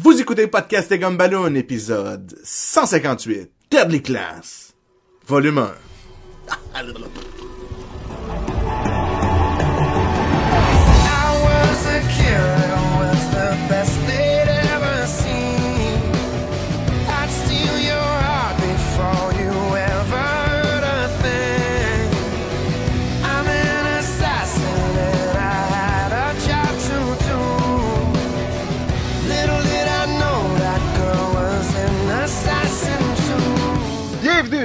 Vous écoutez le podcast des Gumballoon, épisode 158, Deadly Class, volume 1.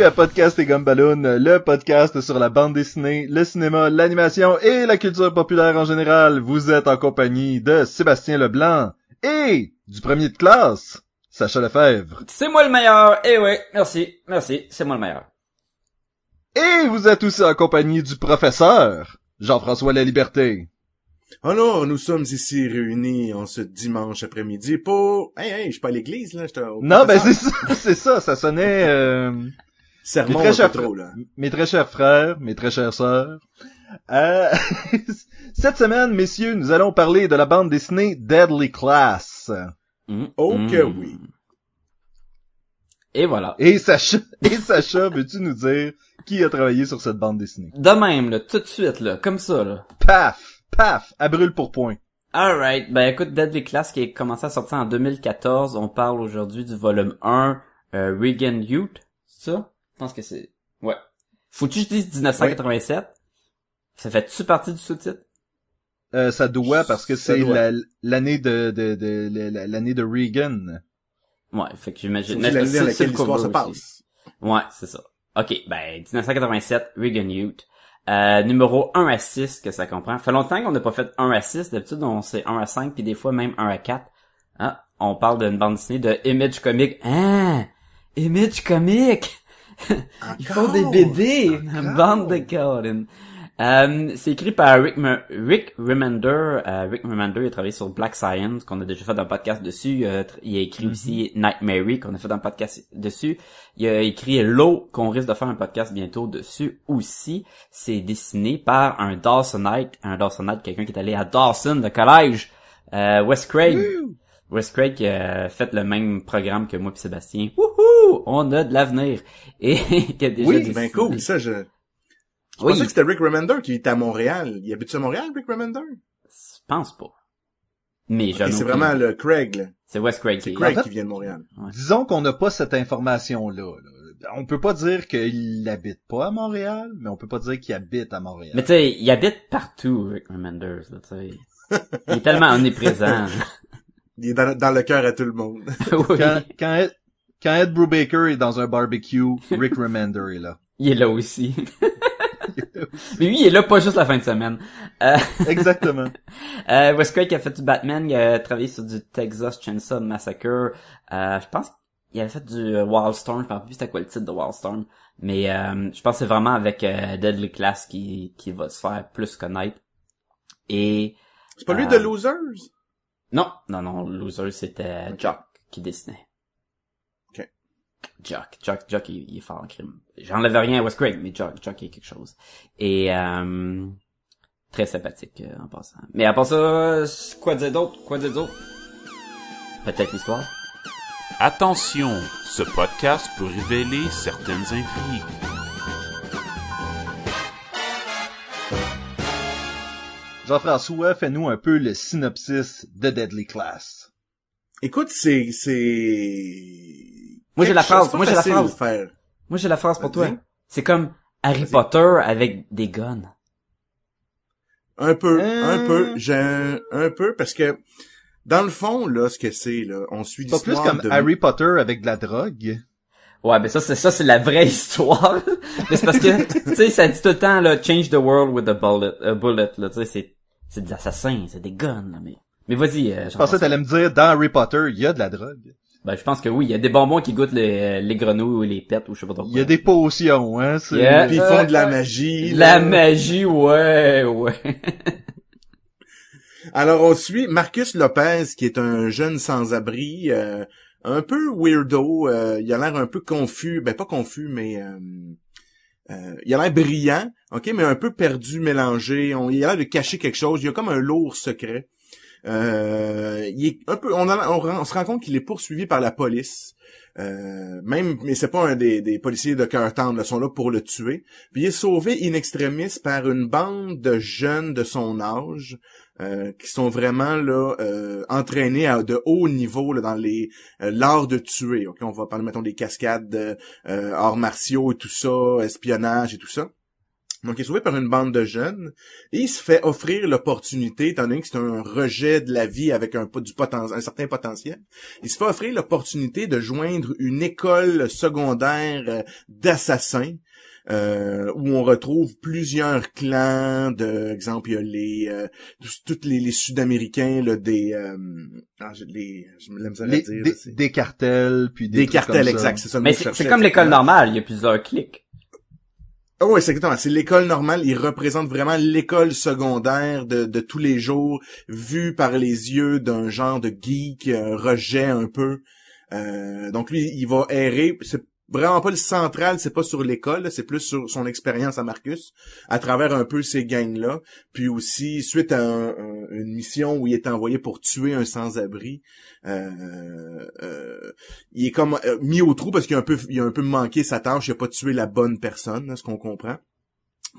à Podcast et Gumballoon, le podcast sur la bande dessinée, le cinéma, l'animation et la culture populaire en général. Vous êtes en compagnie de Sébastien Leblanc et du premier de classe, Sacha Lefebvre. C'est moi le meilleur. Eh ouais, merci, merci, c'est moi le meilleur. Et vous êtes aussi en compagnie du professeur, Jean-François Laliberté. Alors, nous sommes ici réunis en ce dimanche après-midi pour... Hey, hey, je suis pas à l'église, là, j'étais au Non, ben c'est ça, c'est ça, ça sonnait... Euh... Mes Sermon très, un chers trop, là. mes très chers frères, mes très chères sœurs. Euh, Cette semaine, messieurs, nous allons parler de la bande dessinée Deadly Class. Mm, Oh que mm. oui. Et voilà. Et Sacha, et Sacha, veux-tu nous dire qui a travaillé sur cette bande dessinée? De même, là, tout de suite, là, comme ça, là. Paf! Paf! À brûle pour point. Alright, ben écoute, Deadly Class qui est commencé à sortir en 2014, on parle aujourd'hui du volume 1, euh, Regan Youth, c'est ça? Je pense que c'est... Ouais. Faut-tu que je dise 1987? Ça fait-tu partie du sous-titre? Euh, ça doit parce que c'est l'année de, de, de, de- l'année de Reagan. Ouais, fait que j'imagine... C'est l'année c'est- dans laquelle le l'histoire se passe. Ouais, c'est ça. Ok, ben 1987, Regan Youth. Euh, numéro 1 à 6 que ça comprend. fait longtemps qu'on n'a pas fait 1 à 6. D'habitude, on sait 1 à 5, puis des fois même 1 à 4. Ah, on parle d'une bande dessinée de Image Comic. Ah! Image Comic! Ils font des? BD! Bande de Colin. Euh, c'est écrit par Rick, Me- Rick Remender. Euh, Rick Remender il a travaillé sur Black Science, qu'on a déjà fait un podcast dessus. Il a, écrit aussi Nightmare, qu'on a fait un podcast dessus. Il a écrit Low, qu'on risque de faire un podcast bientôt dessus aussi. C'est dessiné par un Dawsonite, un Dawsonite, quelqu'un qui est allé à Dawson, le collège, euh, Wes Craig. Wes Craig a fait le même programme que moi et Sébastien. Wouhou! On a de l'avenir. Et qui a déjà Oui, dessiné- ben cool, ça, je... Je Oui, pensais que c'était Rick Remender qui était à Montréal. Il habite à Montréal, Rick Remender? je pense pas. Mais Ok, j'en ai c'est vraiment le Craig, là. C'est Wes Craig C'est qui Craig En fait- qui vient de Montréal. Disons qu'on n'a pas cette information-là. là. On peut pas dire qu'il habite pas à Montréal, mais on peut pas dire qu'il habite à Montréal. Mais tu sais, il habite partout, Rick Remenders, là, tu sais. Il est tellement omniprésent. Il est dans, dans le cœur à tout le monde. oui. quand, quand, Ed, quand Ed Brubaker est dans un barbecue, Rick Remender est là. Il est là aussi. Mais lui, il est là pas juste la fin de semaine. Euh, Exactement. euh, Wes Craig a fait du Batman, il a travaillé sur du Texas Chainsaw Massacre. Euh, je pense qu'il avait fait du euh, Wildstorm, je me rappelle plus c'était quoi le titre de Wildstorm. Mais euh, je pense que c'est vraiment avec euh, Deadly Class qui, qui va se faire plus connaître. Et C'est pas lui Euh, de Losers? Non, non, non, Loser c'était Jock qui dessinait. Ok. Jock, Jock, Jock, il, il est fort en crime. J'enlève rien à Wes Craig, mais Jock, Jock, il est quelque chose. Et euh, très sympathique euh, en passant. Mais à part ça, quoi dire d'autre, quoi dire d'autre? Peut-être l'histoire. Attention, ce podcast peut révéler certaines intrigues. Jean-François, fais-nous un peu le synopsis de Deadly Class. Écoute, c'est, c'est... Moi, j'ai la phrase, moi, j'ai la phrase. faire. Moi j'ai la phrase pour toi. C'est comme Harry. Potter avec des guns. Un peu, Euh. un peu, j'ai un, un peu, parce que, dans le fond, là, ce que c'est, là, on suit Pas plus l'histoire comme de... Harry Potter avec de la drogue. Ouais, ben ça c'est ça c'est la vraie histoire. mais c'est parce que tu sais ça dit tout le temps là change the world with a bullet, a bullet là, tu sais c'est c'est des assassins, c'est des guns là, mais mais vas-y euh, Je pensais que t'allais me dire, dans Harry Potter, il y a de la drogue. Ben je pense que oui, il y a des bonbons qui goûtent les, les grenouilles ou les pets ou je sais pas trop. Il y a des potions, hein. c'est- Yeah. Puis ils font de la magie. la là. magie, ouais, ouais. Alors, on suit Marcus Lopez, qui est un jeune sans-abri, euh, un peu weirdo. euh, il a l'air un peu confus. Ben, pas confus, mais... euh, euh, il a l'air brillant, ok, mais un peu perdu, mélangé. On, il a l'air de cacher quelque chose. Il y a comme un lourd secret. Euh, il est un peu, on, se rend compte qu'il est poursuivi par la police. Euh, même, mais c'est pas un des, policiers de cœur tendre, ils sont là pour le tuer. Puis il est sauvé in extremis par une bande de jeunes de son âge euh, qui sont vraiment là entraînés à de haut niveau dans les l'art de tuer. Ok, on va parler mettons des cascades, de, arts martiaux et tout ça, espionnage et tout ça. Donc, il est sauvé par une bande de jeunes et il se fait offrir l'opportunité, étant donné que c'est un rejet de la vie avec un, du poten- un certain potentiel, il se fait offrir l'opportunité de joindre une école secondaire euh, d'assassins euh, où on retrouve plusieurs clans, de exemple, il y a les euh, tous les, les Sud-Américains là, des euh, ah, je, les, je me l'aime ça à dire, des, des cartels, puis des, des trucs cartels comme ça. exact, c'est ça. Mais c'est comme l'école normale, il y a plusieurs clics. Ah ouais, c'est exactement. C'est l'école normale. Il représente vraiment l'école secondaire de, de tous les jours, vue par les yeux d'un genre de geek, euh, rejet un peu. Euh, donc lui, il va errer. Vraiment pas le central, c'est pas sur l'école, c'est plus sur son expérience à Marcus, à travers un peu ces gangs-là. Puis aussi, suite à un- un- une mission où il est envoyé pour tuer un sans-abri, euh, euh, il est comme euh, mis au trou parce qu'il a un peu a un peu manqué sa tâche, il a pas tué la bonne personne, là, ce qu'on comprend.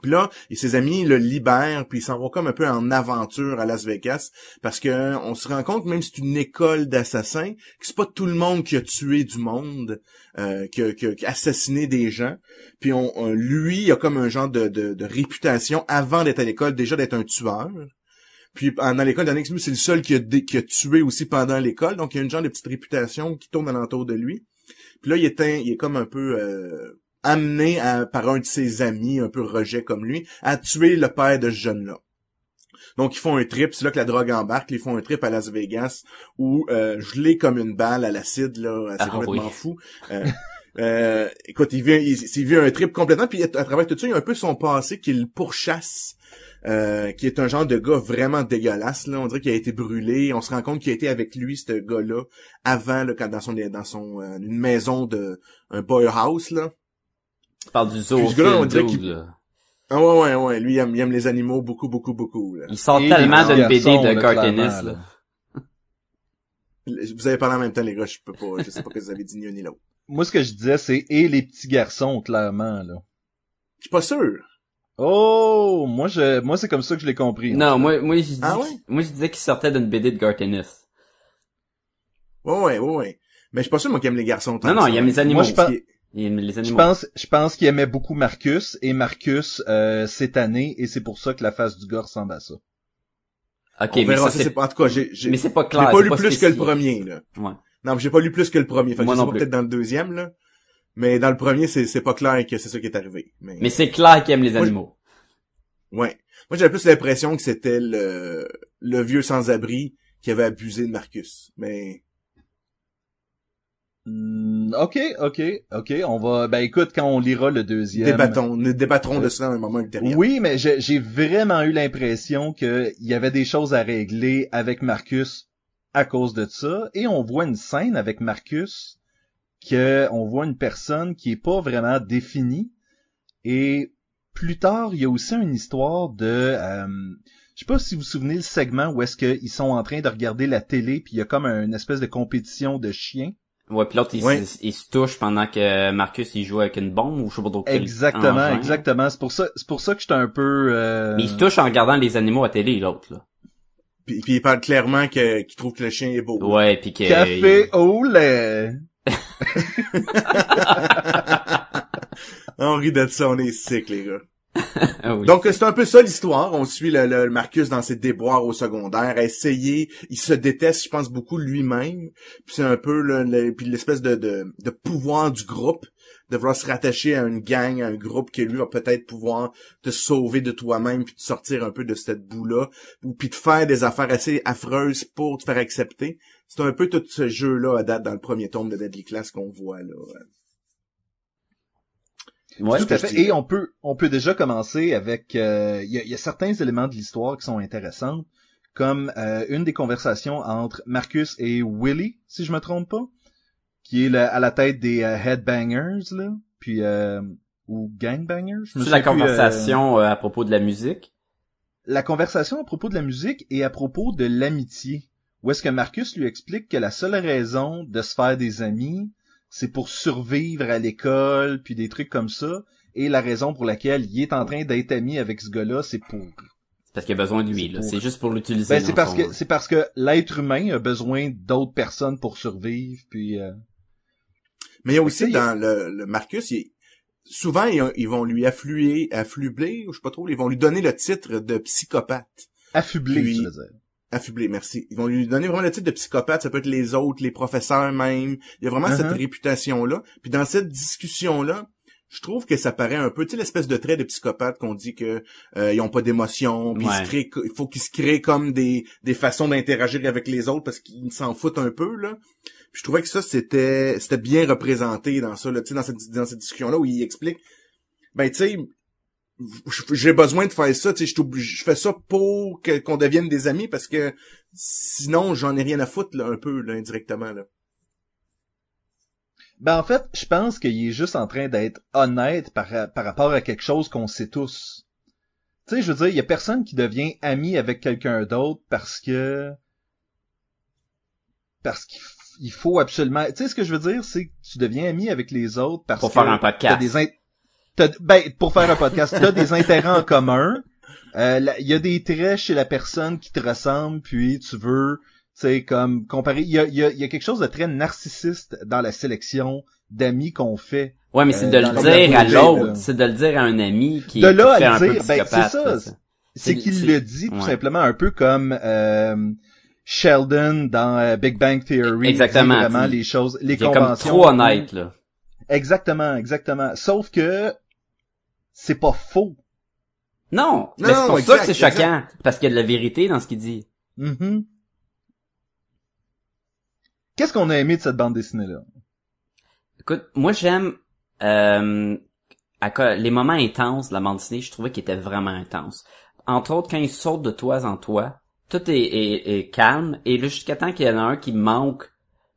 Puis là, et ses amis le libèrent, puis ils s'en vont comme un peu en aventure à Las Vegas, parce que on se rend compte, même si c'est une école d'assassins, que c'est pas tout le monde qui a tué du monde, euh, qui, a, assassiné des gens. Puis on, lui, il a comme un genre de, réputation avant d'être à l'école, déjà d'être un tueur. Puis dans l'école d'Annex, c'est le seul qui a, tué aussi pendant l'école, donc il y a une genre de petite réputation qui tourne alentour de lui. Puis là, il est, un- il est comme un peu euh, amené à- par un de ses amis, un peu rejet comme lui, à tuer le père de ce jeune-là. Donc ils font un trip, c'est là que la drogue embarque, ils font un trip à Las Vegas où euh, gelé comme une balle à l'acide, là, c'est Ah complètement oui. fou. Euh, euh, écoute, il vit, il, il vit un trip complètement, puis à travers tout ça, il y a un peu son passé qu'il pourchasse euh, qui est un genre de gars vraiment dégueulasse. Là. On dirait qu'il a été brûlé. On se rend compte qu'il a été avec lui, ce gars-là, avant, là, quand dans son dans son euh, une maison de un boy house, là. Tu parles du zoo. Puis ce gars-là, on dirait qu'il- là. Ah ouais, ouais, ouais. Lui, il aime, il aime les animaux beaucoup, beaucoup, beaucoup. Là. Il sort Et tellement d'une BD de là, cartoonist, clairement, là. Vous avez parlé en même temps, les gars. Je peux pas. Je sais pas ce que vous avez dit ni un ni l'autre. Moi, ce que je disais, c'est et les petits garçons, clairement, là. Je suis pas sûr. Oh, moi, je, moi, c'est comme ça que je l'ai compris. Non, moi, moi, je dis, Ah ouais? moi, je disais qu'il sortait d'une BD de cartoonist. Ouais, ouais, ouais, ouais. Mais je suis pas sûr, moi, qu'il aime les garçons. tant Non, non, ça. il aime les animaux. Moi, je pense- Je pense, je pense qu'il aimait beaucoup Marcus, et Marcus, euh, cette année, et c'est pour ça que la face du gars ressemble à ça. Ok, On mais ça, ça, c'est, pas, en tout cas, j'ai, j'ai, mais c'est pas j'ai clair. pas c'est lu plus que le premier, là. Ouais. Non, j'ai pas lu plus que le premier. Fait que Moi je sais non pas plus. peut-être dans le deuxième, là. Mais dans le premier, c'est, c'est pas clair que c'est ça qui est arrivé. Mais, Mais c'est clair qu'il aime les Moi, animaux. ouais. Moi, j'avais plus l'impression que c'était le, le vieux sans-abri qui avait abusé de Marcus. Mais, Hmm, ok, ok, ok, on va, ben écoute, quand on lira le deuxième. débattons, nous débattrons de ça à un moment ultérieur. Oui, mais j'ai j'ai vraiment eu l'impression qu'il y avait des choses à régler avec Marcus à cause de ça. Et on voit une scène avec Marcus que on voit une personne qui est pas vraiment définie. Et plus tard, il y a aussi une histoire de, euh, je sais pas si vous vous souvenez le segment où est-ce qu'ils sont en train de regarder la télé puis il y a comme une espèce de compétition de chiens. Ouais, puis l'autre, il, Ouais. se- il se touche pendant que Marcus, il joue avec une bombe ou je sais pas trop Exactement, engin. exactement. C'est pour ça, c'est pour ça que j'étais un peu. euh, Mais il se touche en regardant les animaux à télé, l'autre, là. Puis, puis il parle clairement que, qu'il trouve que le chien est beau. Ouais, puis que... Café au lait. on rit de ça, on est sick, les gars. Ah. Donc, c'est un peu ça l'histoire. On suit le, le Marcus dans ses déboires au secondaire, essayer. Il se déteste, je pense, beaucoup lui-même. Puis c'est un peu le, puis l'espèce de, de, pouvoir du groupe, de vouloir se rattacher à une gang, à un groupe qui lui va peut-être pouvoir te sauver de toi-même, puis te sortir un peu de cette boue-là, ou puis te faire des affaires assez affreuses pour te faire accepter. C'est un peu tout ce jeu-là à date dans le premier tome de Deadly Class qu'on voit là. Ouais. Tout à fait. Et on peut, on peut déjà commencer avec, euh, il y, a, y a certains éléments de l'histoire qui sont intéressants, comme euh, une des conversations entre Marcus et Willy, si je me trompe pas, qui est le- à la tête des euh, headbangers là, puis euh, ou gangbangers. Je me C'est la souviens plus, conversation à propos de la musique. la conversation à propos de la musique et à propos de l'amitié. Où est-ce que Marcus lui explique que la seule raison de se faire des amis, c'est pour survivre à l'école, puis des trucs comme ça, et la raison pour laquelle il est en train d'être ami avec ce gars-là, c'est pour... C'est parce qu'il a besoin de lui, là. pour- C'est juste pour l'utiliser. Ben, c'est parce son- que c'est parce que l'être humain a besoin d'autres personnes pour survivre, puis euh, Mais il y a aussi dans le, le Marcus, il- souvent ils, ils vont lui affluer, afflubler, ou je sais pas trop, ils vont lui donner le titre de psychopathe. affublé, Puis- je veux dire. Affublé, merci. Ils vont lui donner vraiment le titre de psychopathe, ça peut être les autres, les professeurs même. Il y a vraiment cette Uh-huh. réputation-là. Puis dans cette discussion-là, je trouve que ça paraît un peu, tu sais, l'espèce de trait de psychopathe qu'on dit que euh, ils ont pas d'émotion, puis Ouais. il faut qu'ils se créent comme des, des façons d'interagir avec les autres parce qu'ils s'en foutent un peu là. Puis je trouvais que ça c'était c'était bien représenté dans ça là, tu sais dans cette dans cette discussion là où il explique ben tu sais j'ai besoin de faire ça, tu sais, je je fais ça pour que qu'on devienne des amis parce que sinon j'en ai rien à foutre là un peu là indirectement là. Ben en fait, je pense qu'il est juste en train d'être honnête par, par rapport à quelque chose qu'on sait tous. Tu sais, je veux dire, il y a personne qui devient ami avec quelqu'un d'autre parce que parce qu'il faut absolument. Tu sais, ce que je veux dire, c'est que tu deviens ami avec les autres parce Pour que faire un podcast. des in- t'as- ben pour faire un podcast, t'as des intérêts en commun. Euh, Il y a des traits chez la personne qui te ressemblent, puis tu veux, tu sais, comme comparer. Il y a, y, a, y a quelque chose de très narcissiste dans la sélection d'amis qu'on fait. Ouais, mais c'est Euh, de le dire à l'autre. C'est de le dire à un ami qui De là fait à un peu dire, ben, c'est ça. C'est qu'il le dit tout ouais. simplement un peu comme euh, Sheldon dans euh, Big Bang Theory. Exactement, vraiment les choses, les Il est comme conventions. trop honnête, là. Exactement, exactement. Sauf que c'est pas faux. Non, Non, mais c'est pour ça exact, que c'est exact. choquant. Parce qu'il y a de la vérité dans ce qu'il dit. Mhm. Qu'est-ce qu'on a aimé de cette bande dessinée-là? Écoute, moi j'aime euh, les moments intenses de la bande dessinée, je trouvais qu'ils étaient vraiment intenses. Entre autres, quand ils sautent de toit en toit, tout est, est- est calme, et là, jusqu'à temps qu'il y en a un qui manque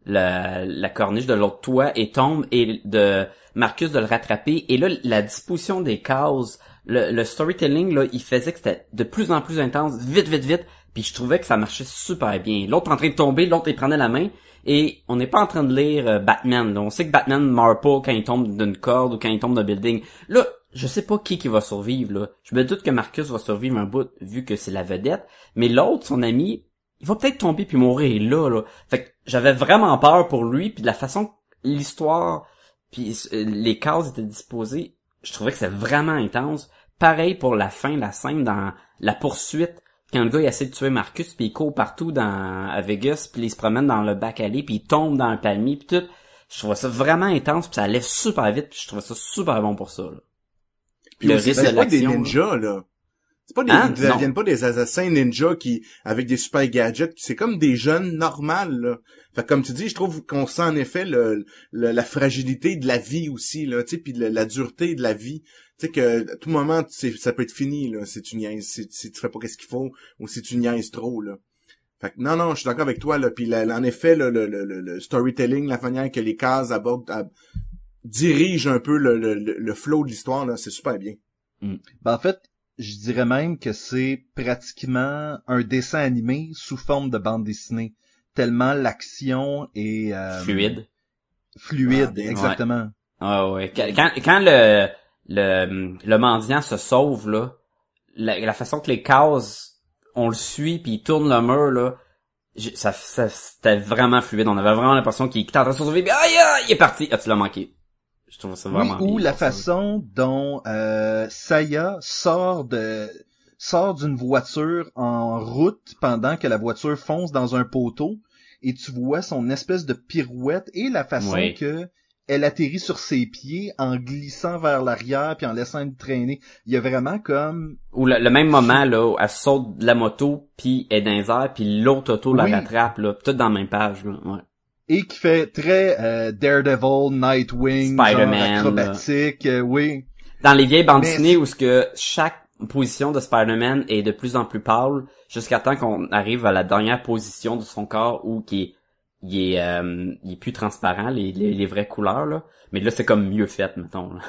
la, la corniche de l'autre toit et tombe, et de Marcus de le rattraper, et là, la disposition des cases, le, le storytelling, là, il faisait que c'était de plus en plus intense, vite, vite, vite, puis je trouvais que ça marchait super bien. L'autre en train de tomber, l'autre il prenait la main, et on n'est pas en train de lire euh, Batman. là. On sait que Batman meurt pas quand il tombe d'une corde ou quand il tombe d'un building. Là, je sais pas qui qui va survivre. Là. Je me doute que Marcus va survivre un bout vu que c'est la vedette. Mais l'autre, son ami, il va peut-être tomber puis mourir là. là. Fait que j'avais vraiment peur pour lui puis de la façon l'histoire puis euh, les cases étaient disposées. Je trouvais que c'était vraiment intense. Pareil pour la fin, la scène dans la poursuite quand le gars il essaie de tuer Marcus puis il court partout dans à Vegas puis il se promène dans le bac allé puis il tombe dans un palmier puis tout je trouvais ça vraiment intense puis ça allait super vite puis je trouvais ça super bon pour ça là. Puis Le risque c'est de des là. C'est pas des, Hein? ils deviennent pas des assassins ninjas qui, avec des super gadgets. C'est comme des jeunes normales, là. Fait que comme tu dis, je trouve qu'on sent en effet le, le- la fragilité de la vie aussi, là, tu sais, puis la dureté de la vie. Tu sais que, à tout moment, ça peut être fini, là, si tu niaises, si, si tu fais pas qu'est-ce qu'il faut, ou si tu niaises trop, là. Fait que non, non, je suis d'accord avec toi, là. Puis la- en effet, le, le, le, le- le storytelling, la manière que les cases abordent, ab- dirigent un peu le, le, le, le flow de l'histoire, là, c'est super bien. Ben, en fait, je dirais même que c'est pratiquement un dessin animé sous forme de bande dessinée. Tellement l'action est euh, fluide. Fluide, Ah, exactement. ah ouais. Quand quand, le le le mendiant se sauve là la, la façon que les cases on le suit puis il tourne le mur là j'ai- ça, ça c'était vraiment fluide. On avait vraiment l'impression qu'il était en train de se sauver puis aïe aïe il est parti. Ah tu l'as manqué je trouve ça Oui, vraiment ou la façon dont euh, Saya sort de sort d'une voiture en route pendant que la voiture fonce dans un poteau et tu vois son espèce de pirouette et la façon que elle atterrit sur ses pieds en glissant vers l'arrière puis en laissant le traîner. Il y a vraiment comme Ou le, le même moment là, où elle saute de la moto puis elle est dans les airs puis l'autre auto Oui. la rattrape là, tout dans la même page là. Ouais. Et qui fait très euh, Daredevil, Nightwing, acrobatique, euh, oui. Dans les vieilles bandes dessinées où ce que chaque position de Spider-Man est de plus en plus pâle jusqu'à temps qu'on arrive à la dernière position de son corps où qui est il est, euh, il est plus transparent les, les, les vraies couleurs là mais là c'est comme mieux fait mettons là.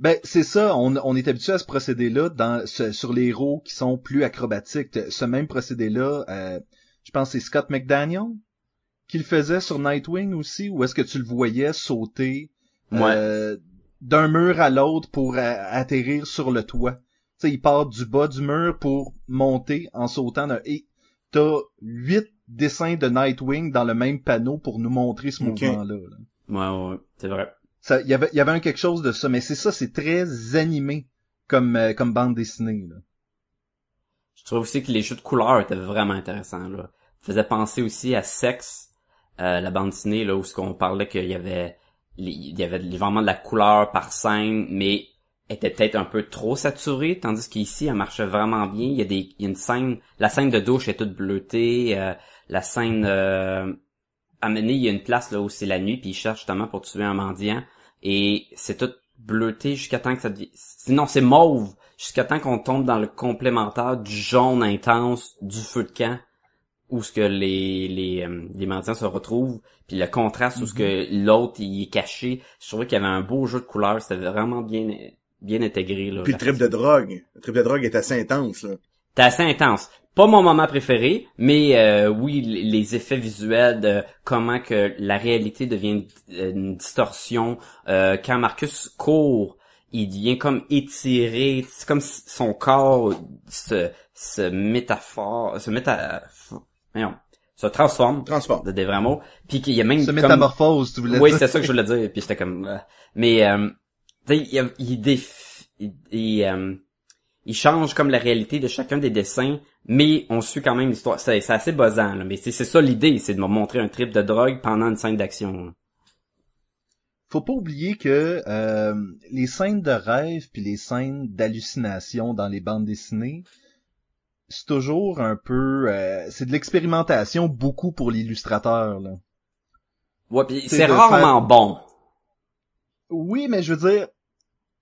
Ben, c'est ça, on, on est habitué à ce procédé-là dans ce- sur les héros qui sont plus acrobatiques. Ce même procédé-là, euh, je pense que c'est Scott McDaniel qui le faisait sur Nightwing aussi, ou est-ce que tu le voyais sauter euh, d'un mur à l'autre pour atterrir sur le toit? Tu sais, il part du bas du mur pour monter en sautant d'un... Et t'as huit dessins de Nightwing dans le même panneau pour nous montrer ce mouvement-là. là. Ouais, ouais, c'est vrai. Ça, il y avait, il y avait un quelque chose de ça, mais c'est ça, c'est très animé comme euh, comme bande dessinée. Là. Je trouve aussi que les jeux de couleurs étaient vraiment intéressants, là. Ça faisait penser aussi à Sex, euh, la bande dessinée, là, où ce qu'on parlait qu'il y avait, il y avait vraiment de la couleur par scène, mais était peut-être un peu trop saturée, tandis qu'ici, elle marchait vraiment bien. Il y a des, il y a une scène, la scène de douche est toute bleutée, euh, la scène, euh, amenée, il y a une place, là, où c'est la nuit, puis il cherche justement pour tuer un mendiant, et c'est tout bleuté jusqu'à temps que ça devient, non, c'est mauve, jusqu'à temps qu'on tombe dans le complémentaire du jaune intense du feu de camp où ce que les les euh, les mendiants se retrouvent puis le contraste où ce que l'autre il est caché je trouvais qu'il y avait un beau jeu de couleurs c'était vraiment bien bien intégré là Puis le trip de drogue. Le trip de drogue est assez intense, là. c'était assez intense pas mon moment préféré mais euh, oui les effets visuels de comment que la réalité devient une, une distorsion euh, quand Marcus court il devient comme étiré c'est comme si son corps se se métaphore se méta voyons, se transforme Transforme. de des vrais mots puis qu'il y a même Se comme métamorphose, tu voulais oui, dire. c'est ça que je voulais dire. Puis c'était comme, euh, mais euh, tu sais, il, il, déf- il, il, euh, il change comme la réalité de chacun des dessins, mais on suit quand même l'histoire. C'est, c'est assez buzzant, là. mais c'est, c'est ça l'idée, c'est de me montrer un trip de drogue pendant une scène d'action. là. Faut pas oublier que euh, les scènes de rêve puis les scènes d'hallucination dans les bandes dessinées, c'est toujours un peu, euh, c'est de l'expérimentation beaucoup pour l'illustrateur. là. Ouais, puis C'est rarement faire- bon. Oui, mais je veux dire,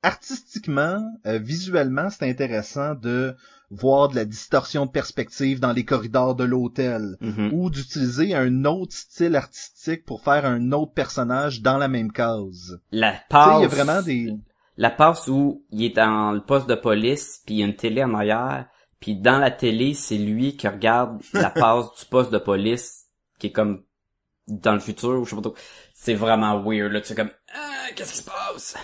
artistiquement, euh, visuellement, c'est intéressant de voir de la distorsion de perspective dans les corridors de l'hôtel. Mhm. ou d'utiliser un autre style artistique pour faire un autre personnage dans la même case. La passe, il y a vraiment des... la passe où il est dans le poste de police, puis il y a une télé en arrière, puis dans la télé, c'est lui qui regarde la passe du poste de police, qui est comme dans le futur, ou je sais pas trop. C'est vraiment weird, là. Tu sais, comme, ah, qu'est-ce qui se passe?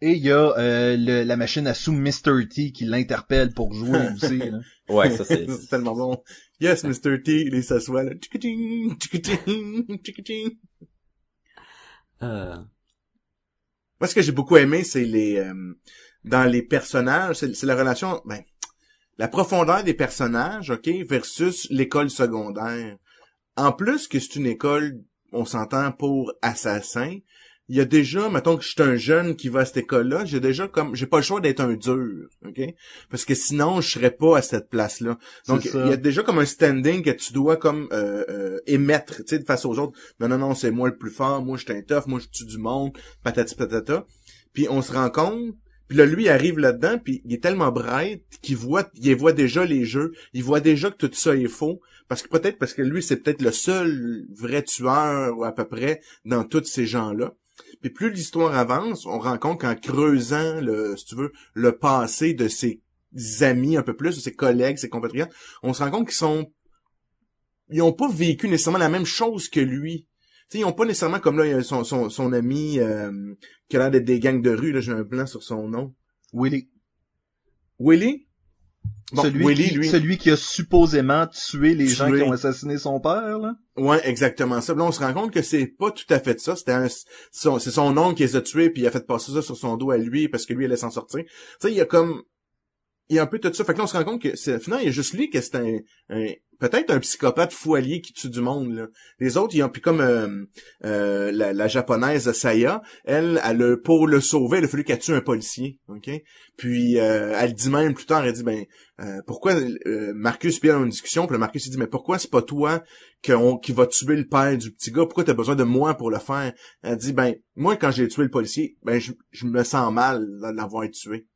Et il y a euh, le- la machine à sous Mr. T qui l'interpelle pour jouer aussi. là. Ouais, ça c'est... c'est tellement bon. Yes, Mr. T, il s'assoit, là. Euh, Moi, ce que j'ai beaucoup aimé, c'est les euh, dans les personnages, c'est la relation, ben, la profondeur des personnages, ok, versus l'école secondaire. En plus que c'est une école, on s'entend pour assassins. Il y a déjà, mettons que je suis un jeune qui va à cette école-là, j'ai déjà comme, j'ai pas le choix d'être un dur, ok, parce que sinon je serais pas à cette place-là. Donc il y a déjà comme un standing que tu dois comme euh, euh, émettre, tu sais, face aux autres. Non non non, c'est moi le plus fort, moi je suis un tough, moi je tue du monde, patati patata. Puis on se rend compte, puis là lui il arrive là-dedans, puis il est tellement bright qu'il voit, il voit déjà les jeux, il voit déjà que tout ça est faux, parce que peut-être parce que lui c'est peut-être le seul vrai tueur ou à peu près dans tous ces gens-là. Puis plus l'histoire avance, on rend compte qu'en creusant le, si tu veux, le passé de ses amis un peu plus, de ses collègues, ses compatriotes, on se rend compte qu'ils sont, ils ont pas vécu nécessairement la même chose que lui. Tu sais, ils ont pas nécessairement comme là il y a son, son, son ami euh, qui a l'air d'être des gangs de rue, là j'ai un blanc sur son nom. Willy. Willy? Bon, celui, Willy, qui, lui. celui qui a supposément tué les gens qui ont assassiné son père. Là. Ouais, exactement ça. Là, on se rend compte que c'est pas tout à fait ça. C'était un, son- c'est son oncle qui les a tués puis il a fait passer ça sur son dos à lui parce que lui il allait s'en sortir. Tu sais, il y a comme, il y a un peu tout ça. Fait que là, on se rend compte que c'est, finalement, il y a juste lui que c'est un, un- peut-être un psychopathe allié qui tue du monde, là. Les autres, ils ont, puis comme, euh, euh, la, la japonaise Saya, elle, elle, a- pour le sauver, il a fallu qu'elle tue un policier, ok? Puis, euh, elle dit même plus tard, elle dit, ben, euh, pourquoi, euh, Marcus puis elle ont une discussion, puis le Marcus, il dit, mais pourquoi c'est pas toi qui va tuer le père du petit gars? Pourquoi t'as besoin de moi pour le faire? Elle dit, ben, moi, quand j'ai tué le policier, ben, je, je me sens mal de l'avoir tué.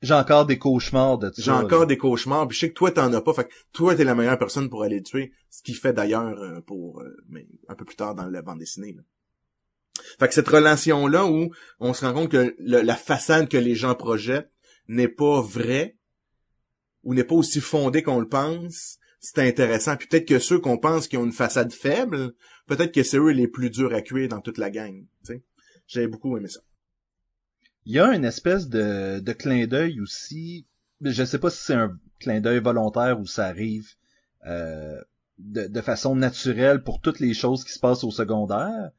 J'ai encore des cauchemars de ça. J'ai là. encore des cauchemars, puis je sais que toi t'en as pas, fait que toi t'es la meilleure personne pour aller le tuer, ce qu'il fait d'ailleurs euh, pour euh, mais un peu plus tard dans la bande dessinée. là. Fait que cette relation-là où on se rend compte que le- la façade que les gens projettent n'est pas vraie ou n'est pas aussi fondée qu'on le pense, c'est intéressant. Puis peut-être que ceux qu'on pense qui ont une façade faible, peut-être que c'est eux les plus durs à cuire dans toute la gang. J'avais beaucoup aimé ça. Il y a une espèce de, de clin d'œil aussi. Je sais pas si c'est un clin d'œil volontaire ou ça arrive euh, de, de façon naturelle pour toutes les choses qui se passent au secondaire,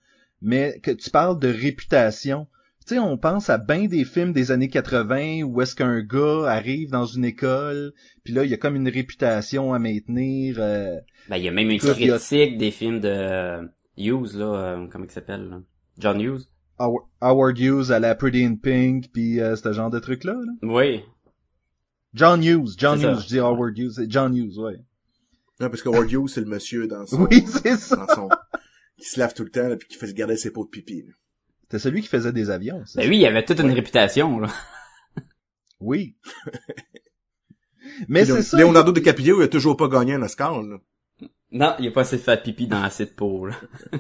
mais que tu parles de réputation. Tu sais, on pense à bien des films des années 80 où est-ce qu'un gars arrive dans une école, puis là, il y a comme une réputation à maintenir. euh, Ben, il y a même une a- critique des films de Hughes, là, euh, comment il s'appelle, là? John Hughes. Howard Hughes à la Pretty in Pink, puis euh, ce genre de trucs-là. là? Oui. John Hughes, John ça. Hughes, je dis Howard Hughes, c'est John Hughes, ouais. Non, parce que Howard Hughes, c'est le monsieur dans son, Oui, c'est ça. dans son, qui se lave tout le temps, là, puis qui fait garder ses pots de pipi. là. C'était celui qui faisait des avions, ça. Ben oui, il avait toute une réputation, là. Oui. Mais c'est ça. Leonardo DiCaprio, il a toujours pas gagné un Oscar, là. Non, il a pas assez fait pipi dans assez de peau, là.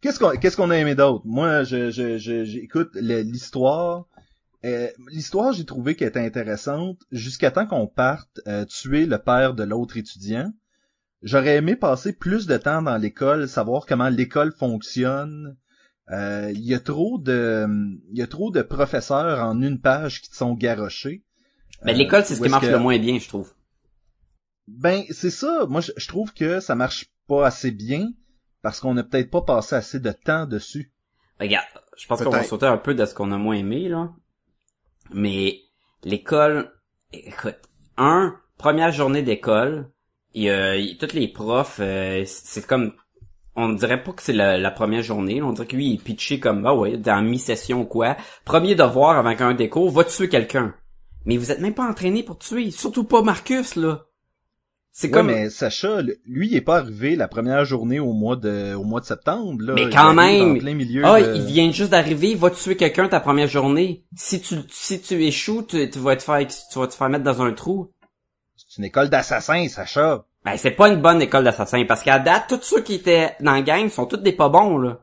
Qu'est-ce qu'on qu'est-ce qu'on a aimé d'autre? Moi, je je je j'écoute l'histoire. Euh, l'histoire, j'ai trouvé qu'elle était intéressante jusqu'à temps qu'on parte euh, tuer le père de l'autre étudiant. J'aurais aimé passer plus de temps dans l'école, savoir comment l'école fonctionne. Euh, Il y a trop de il y a trop de professeurs en une page qui te sont garochés. Ben, l'école, c'est ce qui marche que- le moins bien, je trouve. Ben, c'est ça. Moi, je, je trouve que ça marche pas assez bien parce qu'on n'a peut-être pas passé assez de temps dessus. Regarde, je pense qu'on va sauter un peu de ce qu'on a moins aimé, là. Mais l'école, écoute, un, première journée d'école, il y a, il- tous les profs, euh, c'est comme, on dirait pas que c'est la, la première journée, là. on dirait que lui, il est pitché comme, ah ouais, dans mi-session ou quoi. Premier devoir avec un des cours, va tuer quelqu'un. Mais vous êtes même pas entraîné pour tuer, surtout pas Marcus, là. C'est Ouais, comme, mais Sacha, lui, il est pas arrivé la première journée au mois de, au mois de septembre, là. Mais Il quand arrive même! En plein milieu Ah, de- il vient juste d'arriver, va tuer quelqu'un ta première journée. Si tu si tu échoues, tu, tu vas te faire tu vas te faire mettre dans un trou. C'est une école d'assassins, Sacha. Ben c'est pas une bonne école d'assassins parce qu'à date tous ceux qui étaient dans la gang sont tous des pas bons là.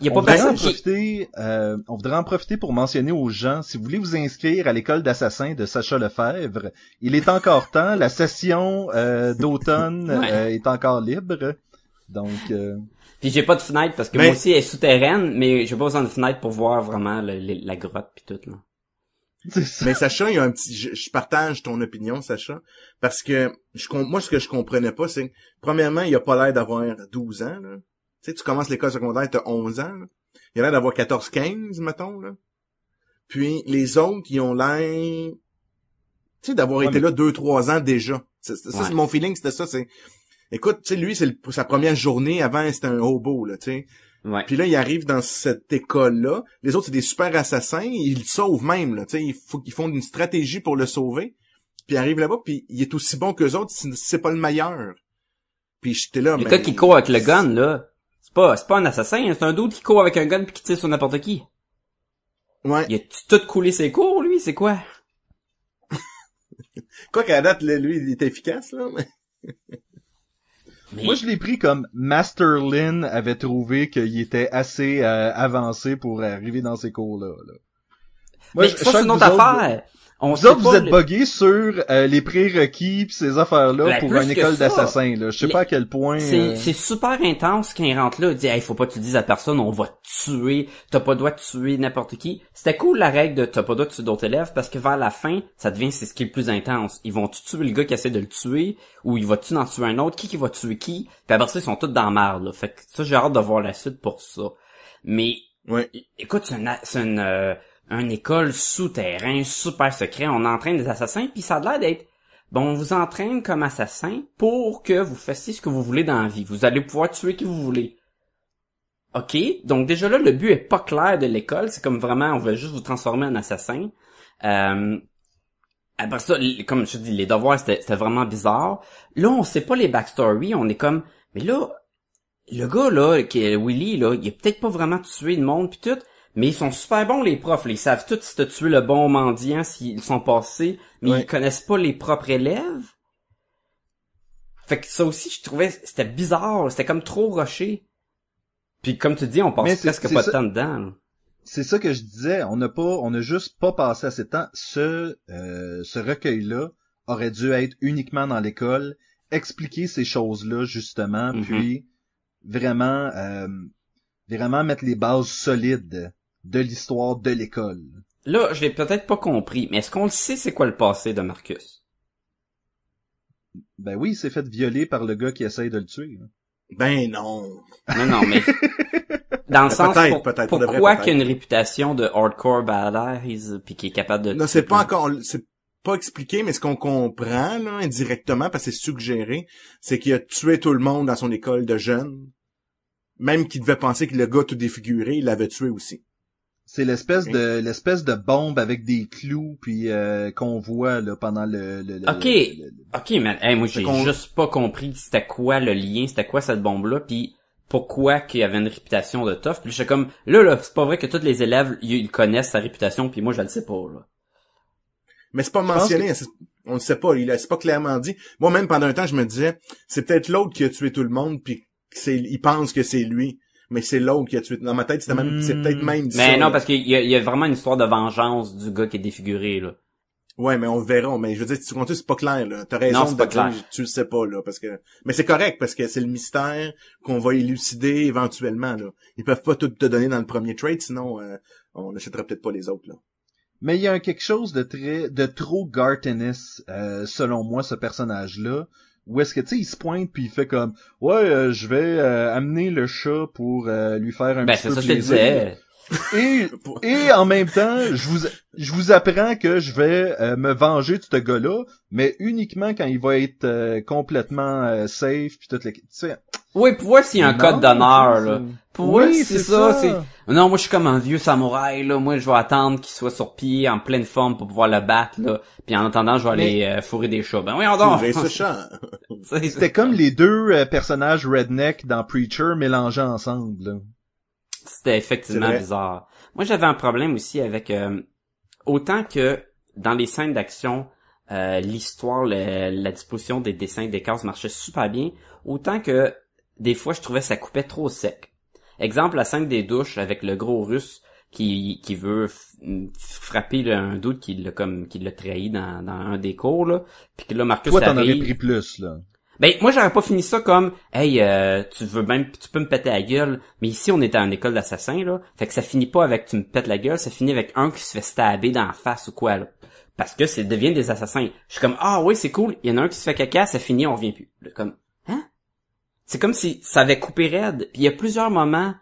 Il y a on voudrait en qui profiter, euh, on voudrait en profiter pour mentionner aux gens, si vous voulez vous inscrire à l'école d'assassins de Sacha Lefebvre, il est encore temps, la session euh, d'automne Ouais. euh, est encore libre. Donc, euh, Puis j'ai pas de fenêtre parce que Mais- moi aussi elle est souterraine, mais j'ai pas besoin de fenêtre pour voir vraiment le- le- la grotte puis tout là. ça. Mais Sacha, il y a un petit, je, je partage ton opinion, Sacha, parce que je, moi, ce que je comprenais pas, c'est, que, premièrement, il a pas l'air d'avoir 12 ans, là. Tu sais, tu commences l'école secondaire, t'as 11 ans, là. Il a l'air d'avoir 14, 15, mettons, là. Puis, les autres, ils ont l'air, tu sais, d'avoir Ouais, été mais- là 2, 3 ans déjà. Ça, Ouais. c'est mon feeling, c'était ça, c'est, écoute, tu sais, lui, c'est le- sa première journée avant, c'était un hobo, là, tu sais. Ouais. Puis là, il arrive dans cette école-là. Les autres, c'est des super assassins. Ils le sauvent même, là. Tu sais, il faut qu'ils font une stratégie pour le sauver. Puis il arrive là-bas, puis il est aussi bon qu'eux autres, si c'est pas le meilleur. Puis j'étais là, Le mais... gars qui court avec le gun là, pas c'est pas un assassin, c'est un d'autre qui court avec un gun puis qui tire sur n'importe qui. Ouais. Il a tout coulé ses cours lui, c'est quoi? Quoi qu'à la date, là, lui, il est efficace, là. mais- Mais Moi, je l'ai pris comme Master Lin avait trouvé qu'il était assez euh, avancé pour arriver dans ces cours-là. là. Moi, mais je- ça c'est une autre autres, affaire. On Vous sait êtes le- buggés sur euh, les prérequis pis ces affaires-là Ben, pour une école d'assassins. Je sais pas à quel point... C'est, euh, c'est super intense quand il rentre là. Il dit, hey, faut pas que tu dises à personne, on va te tuer. T'as pas le droit de tuer n'importe qui. C'était cool la règle de t'as pas le droit de tuer d'autres élèves parce que vers la fin, ça devient c'est ce qui est le plus intense. Ils vont tuer le gars qui essaie de le tuer ou il va tu en tuer un autre. Qui qui va tuer qui? Puis après ça, ils sont tous dans la merde, là. Fait que ça, j'ai hâte de voir la suite pour ça. Mais, Ouais. écoute, c'est une, a- c'est une, euh, une école souterrain, super secret. On entraîne des assassins puis ça a l'air d'être Bon, on vous entraîne comme assassin pour que vous fassiez ce que vous voulez dans la vie. Vous allez pouvoir tuer qui vous voulez. OK, donc déjà là, le but est pas clair de l'école. C'est comme vraiment, on veut juste vous transformer en assassin. Euh, après ça, comme je dis, les devoirs, c'était vraiment bizarre. Là, on sait pas les backstories. On est comme, mais là, le gars là, qui est Willy là, il a peut-être pas vraiment tué le monde puis tout, mais ils sont super bons les profs. là. Ils savent tous si t'as tué le bon mendiant, s'ils sont passés, mais Ouais. ils connaissent pas les propres élèves. Fait que ça aussi, je trouvais, c'était bizarre. C'était comme trop rushé. Puis comme tu dis, on passe presque pas ça- de temps dedans. là. C'est ça que je disais, on n'a pas, on n'a juste pas passé assez de temps. Ce, euh, ce recueil-là aurait dû être uniquement dans l'école, expliquer ces choses-là justement, Mhm. puis vraiment, euh, vraiment mettre les bases solides de l'histoire de l'école. Là, je l'ai peut-être pas compris, mais est-ce qu'on le sait c'est quoi le passé de Marcus? Ben oui, il s'est fait violer par le gars qui essaye de le tuer. hein. Ben non. Non, non, mais dans le sens Peut-être, pour- vrai, pourquoi peut-être. qu'il y a une réputation de hardcore badass puis qui est capable de Non, c'est pas encore, c'est pas expliqué, mais ce qu'on comprend, là, indirectement, parce que c'est suggéré, c'est qu'il a tué tout le monde dans son école de jeunes. Même qu'il devait penser que le gars tout défiguré, il l'avait tué aussi. C'est l'espèce de l'espèce de bombe avec des clous puis euh, qu'on voit là pendant le. le- le- Ok. le- le- Ok, mais hey, moi j'ai juste pas compris c'était quoi le lien, c'était quoi cette bombe-là, puis pourquoi qu'il y avait une réputation de tough. Puis j'étais comme, là, là, c'est pas vrai que tous les élèves, ils connaissent sa réputation, puis moi je le sais pas, là. Mais c'est pas mentionné, on ne sait pas, il a, c'est pas clairement dit. Moi-même, pendant un temps, je me disais, c'est peut-être l'autre qui a tué tout le monde, puis il pense que c'est lui. Mais c'est l'autre qui a tué. Dans ma tête, c'était même, c'est peut-être même ça. Mais non, là. parce qu'il y, a- il y a vraiment une histoire de vengeance du gars qui est défiguré, là. Ouais, mais on verra. Mais je veux dire, tu comptes, c'est pas clair, là. T'as raison Non, c'est de pas dire, clair. tu le sais pas, là, parce que, mais c'est correct, parce que c'est le mystère qu'on va élucider éventuellement, là. Ils peuvent pas tout te donner dans le premier trade, sinon, euh, on n'achèterait peut-être pas les autres, là. Mais il y a quelque chose de très de trop Gartenis, euh, selon moi, ce personnage-là. Où est-ce que tu sais, il se pointe puis il fait comme ouais, euh, je vais euh, amener le chat pour euh, lui faire un Ben petit peu ça que je te plaisir. Et et en même temps, je vous je vous apprends que je vais euh, me venger de ce gars-là, mais uniquement quand il va être euh, complètement euh, safe puis toute les tu sais. Oui, pour voir s'il y a un non, code d'honneur, là. Pour voir Oui, si c'est ça, ça. c'est... Non, moi je suis comme un vieux samouraï, là. Moi je vais attendre qu'il soit sur pied, en pleine forme pour pouvoir le battre, là. Puis en attendant, je vais aller euh, fourrer des chats. Ben oui, on dort. Trouver ce chat. C'était comme les deux euh, personnages redneck dans Preacher mélangés ensemble. là. C'était effectivement bizarre. Moi, j'avais un problème aussi avec euh, autant que dans les scènes d'action, euh, l'histoire, le- la disposition des dessins des cases marchait super bien, autant que des fois, je trouvais que ça coupait trop sec. Exemple, la scène des douches avec le gros russe qui, qui veut frapper le- un doute qui l'a comme qui l'a trahi dans, dans un des cours là, puis que là Marcus Toi, t'en avais pris plus là. Ben moi j'aurais pas fini ça comme hey euh, tu veux même tu peux me péter la gueule mais ici on est en école d'assassins là. Fait que ça finit pas avec tu me pètes la gueule ça finit avec un qui se fait stabber dans la face ou quoi là. Parce que c'est devient des assassins. Je suis comme ah oui c'est cool il y en a un qui se fait caca ça finit on revient plus. Là, comme hein? C'est comme si ça avait coupé raide. Puis il y a plusieurs moments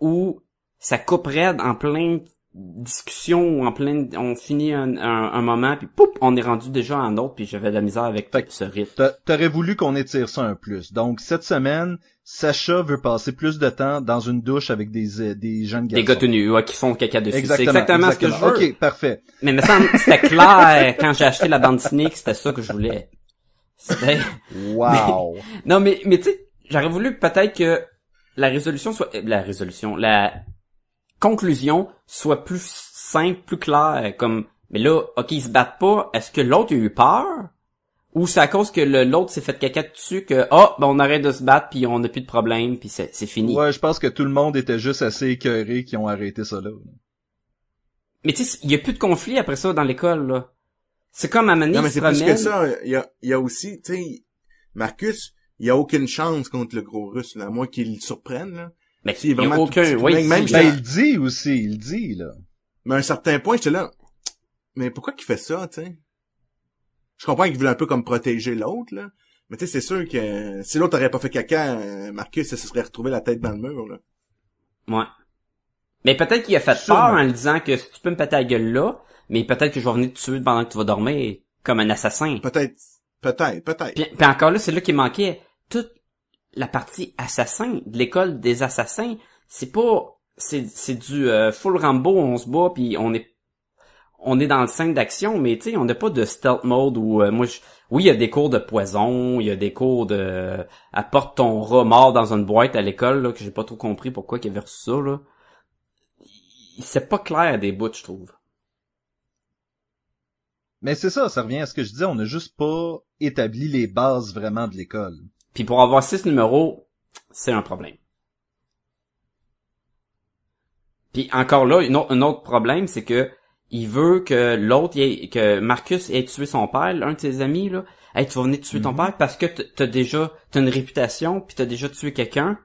où ça coupe raide en plein discussion en plein on finit un, un, un moment puis poup on est rendu déjà en autre puis j'avais de la misère avec Fait ce rythme T'a- T'aurais voulu qu'on étire ça un plus. Donc, cette semaine, Sacha veut passer plus de temps dans une douche avec des, euh, des jeunes garçons. Des gars tenus, ouais, qui font caca dessus. Exactement, exactement ce que je veux. Ok, parfait. Mais me semble, c'était clair quand j'ai acheté la bande dessinée que c'était ça que je voulais. C'était, Wow. non, mais, mais tu sais, j'aurais voulu peut-être que la résolution soit, euh, la résolution, la conclusion soit plus simple, plus claire, comme, mais là, ok, ils se battent pas, est-ce que l'autre a eu peur? Ou c'est à cause que le- l'autre s'est fait caca dessus que, ah, ben on arrête de se battre puis on n'a plus de problème puis c'est c'est fini. ouais, je pense que tout le monde était juste assez écœuré qui ont arrêté ça là. Mais tu sais, il y a plus de conflit après ça dans l'école, là. C'est comme à Mané Non, mais c'est plus que ça. Il y a, il y a aussi, tu sais, Marcus, il y a aucune chance contre le gros russe, là, à moins qu'il le surprenne, là. Mais il y a vraiment tout aucun, oui, même- Ben, il dit aussi, il dit, là. Mais à un certain point, j'étais là, mais pourquoi qu'il fait ça, tu sais? Je comprends qu'il voulait un peu comme protéger l'autre, là. Mais tu sais, c'est sûr que si l'autre aurait pas fait caca, euh, Marcus, ça se serait retrouvé la tête dans le mur, là. Ouais. Mais peut-être qu'il a fait Sûrement. peur en lui disant que si tu peux me péter la gueule là, mais peut-être que je vais venir te tuer pendant que tu vas dormir comme un assassin. Peut-être, peut-être, peut-être. Puis, puis encore là, c'est là qu'il manquait toute la partie assassin de l'école des assassins. C'est pas, c'est, c'est du euh, full Rambo, on se bat puis on est, on est dans le scène d'action, mais tu sais, on n'a pas de stealth mode où euh, moi, je- oui, il y a des cours de poison, il y a des cours de, apporte ton mort dans une boîte à l'école là que j'ai pas trop compris pourquoi qu'il avait reçu ça là. C'est pas clair des bouts, je trouve. Mais c'est ça, ça revient à ce que je disais, on n'a juste pas établi les bases vraiment de l'école. Puis pour avoir six numéros, c'est un problème. Puis encore là, une autre- un autre problème, c'est que il veut que l'autre, que Marcus ait tué son père, l'un de ses amis, là. Hey, tu vas venir tuer ton père parce que t'as déjà, t'as une réputation, puis t'as déjà tué quelqu'un.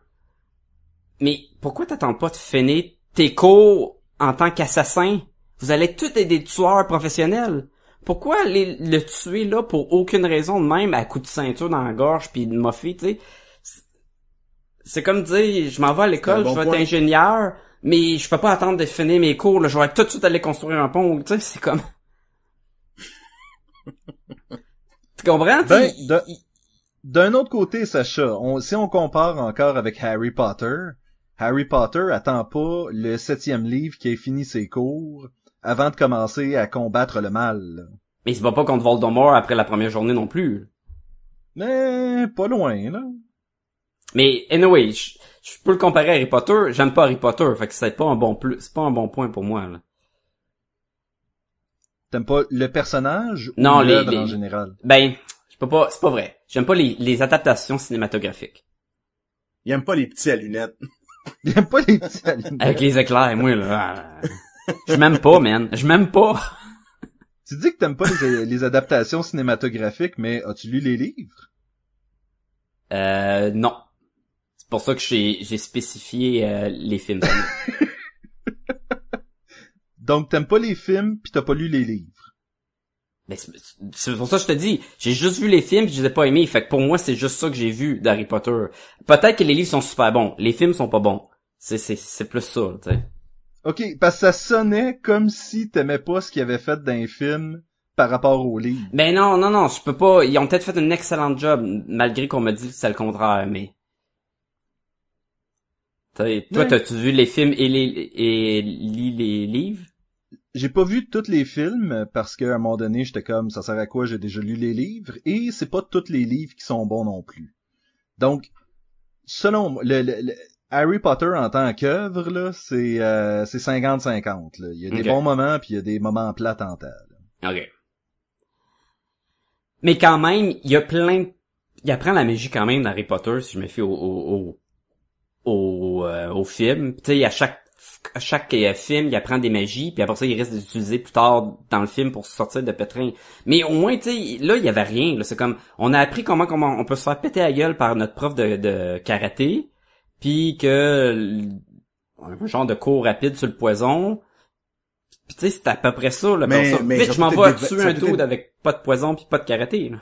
Mais pourquoi t'attends pas de finir tes cours en tant qu'assassin? Vous allez tous être des tueurs professionnels. Pourquoi les- le tuer là pour aucune raison de même à coup de ceinture dans la gorge puis de moffer, tu sais? C'est- comme dire, je m'en vais à l'école, bon je vais point. être ingénieur, mais je peux pas attendre de finir mes cours, là, je vais tout de suite aller construire un pont, tu sais, c'est comme... tu comprends? tu sais, Ben, D'un autre côté, Sacha, on- si on compare encore avec Harry Potter, Harry Potter attend pas le septième livre qui ait fini ses cours avant de commencer à combattre le mal. Mais il se bat pas contre Voldemort après la première journée non plus. Mais pas loin, là. Mais anyway, je, je peux le comparer à Harry Potter. J'aime pas Harry Potter, fait que c'est pas un bon plus, c'est pas un bon point pour moi. Là. T'aimes pas le personnage ou Non, les- l'œuvre les- en général? Ben, je peux pas, c'est pas vrai. J'aime pas les, les adaptations cinématographiques Il aime pas les petits à lunettes. Il aime pas les petits animaux. avec les éclairs. Moi là, je m'aime pas, man. Je m'aime pas. Tu dis que t'aimes pas les, les adaptations cinématographiques, mais as-tu lu les livres? Euh, non. C'est pour ça que j'ai j'ai spécifié euh, les films. Donc t'aimes pas les films pis t'as pas lu les livres. Mais c'est c'est pour ça que je te dis, j'ai juste vu les films pis je les ai pas aimés. Fait que pour moi, c'est juste ça que j'ai vu d'Harry Potter. Peut-être que les livres sont super bons, les films sont pas bons. C'est c'est c'est plus ça, tu sais. Ok, parce que ça sonnait comme si t'aimais pas ce qu'ils avaient fait dans les films par rapport aux livres. Ben non, non, non, je peux pas. Ils ont peut-être fait un excellent job, malgré qu'on m'a dit que c'est le contraire, mais. Toi, t'as-tu vu les films et les et lis les livres? J'ai pas vu tous les films parce qu'à un moment donné, j'étais comme ça sert à quoi, j'ai déjà lu les livres et c'est pas tous les livres qui sont bons non plus. Donc selon moi, le, le- le- Harry Potter en tant qu'œuvre là, c'est euh, c'est 50-50 là. Il y a des bons moments puis il y a des moments plats en là. Ok. Mais quand même, il y a plein. de- Il apprend la magie quand même d'Harry Potter, si je me fie au au au, au, euh, au film. Tu sais, à chaque à chaque euh, film, il apprend des magies, puis après ça, il reste d'utiliser plus tard dans le film pour sortir de pétrin. Mais au moins, tu sais, là, il y avait rien. C'est comme, on a appris comment comment on peut se faire péter la gueule par notre prof de, de karaté, puis que un genre de cours rapide sur le poison. Puis tu sais, c'est à peu près ça. Là, Mais- ça. mais Vite, je m'en vais tuer un dude être- avec pas de poison puis pas de karaté. là.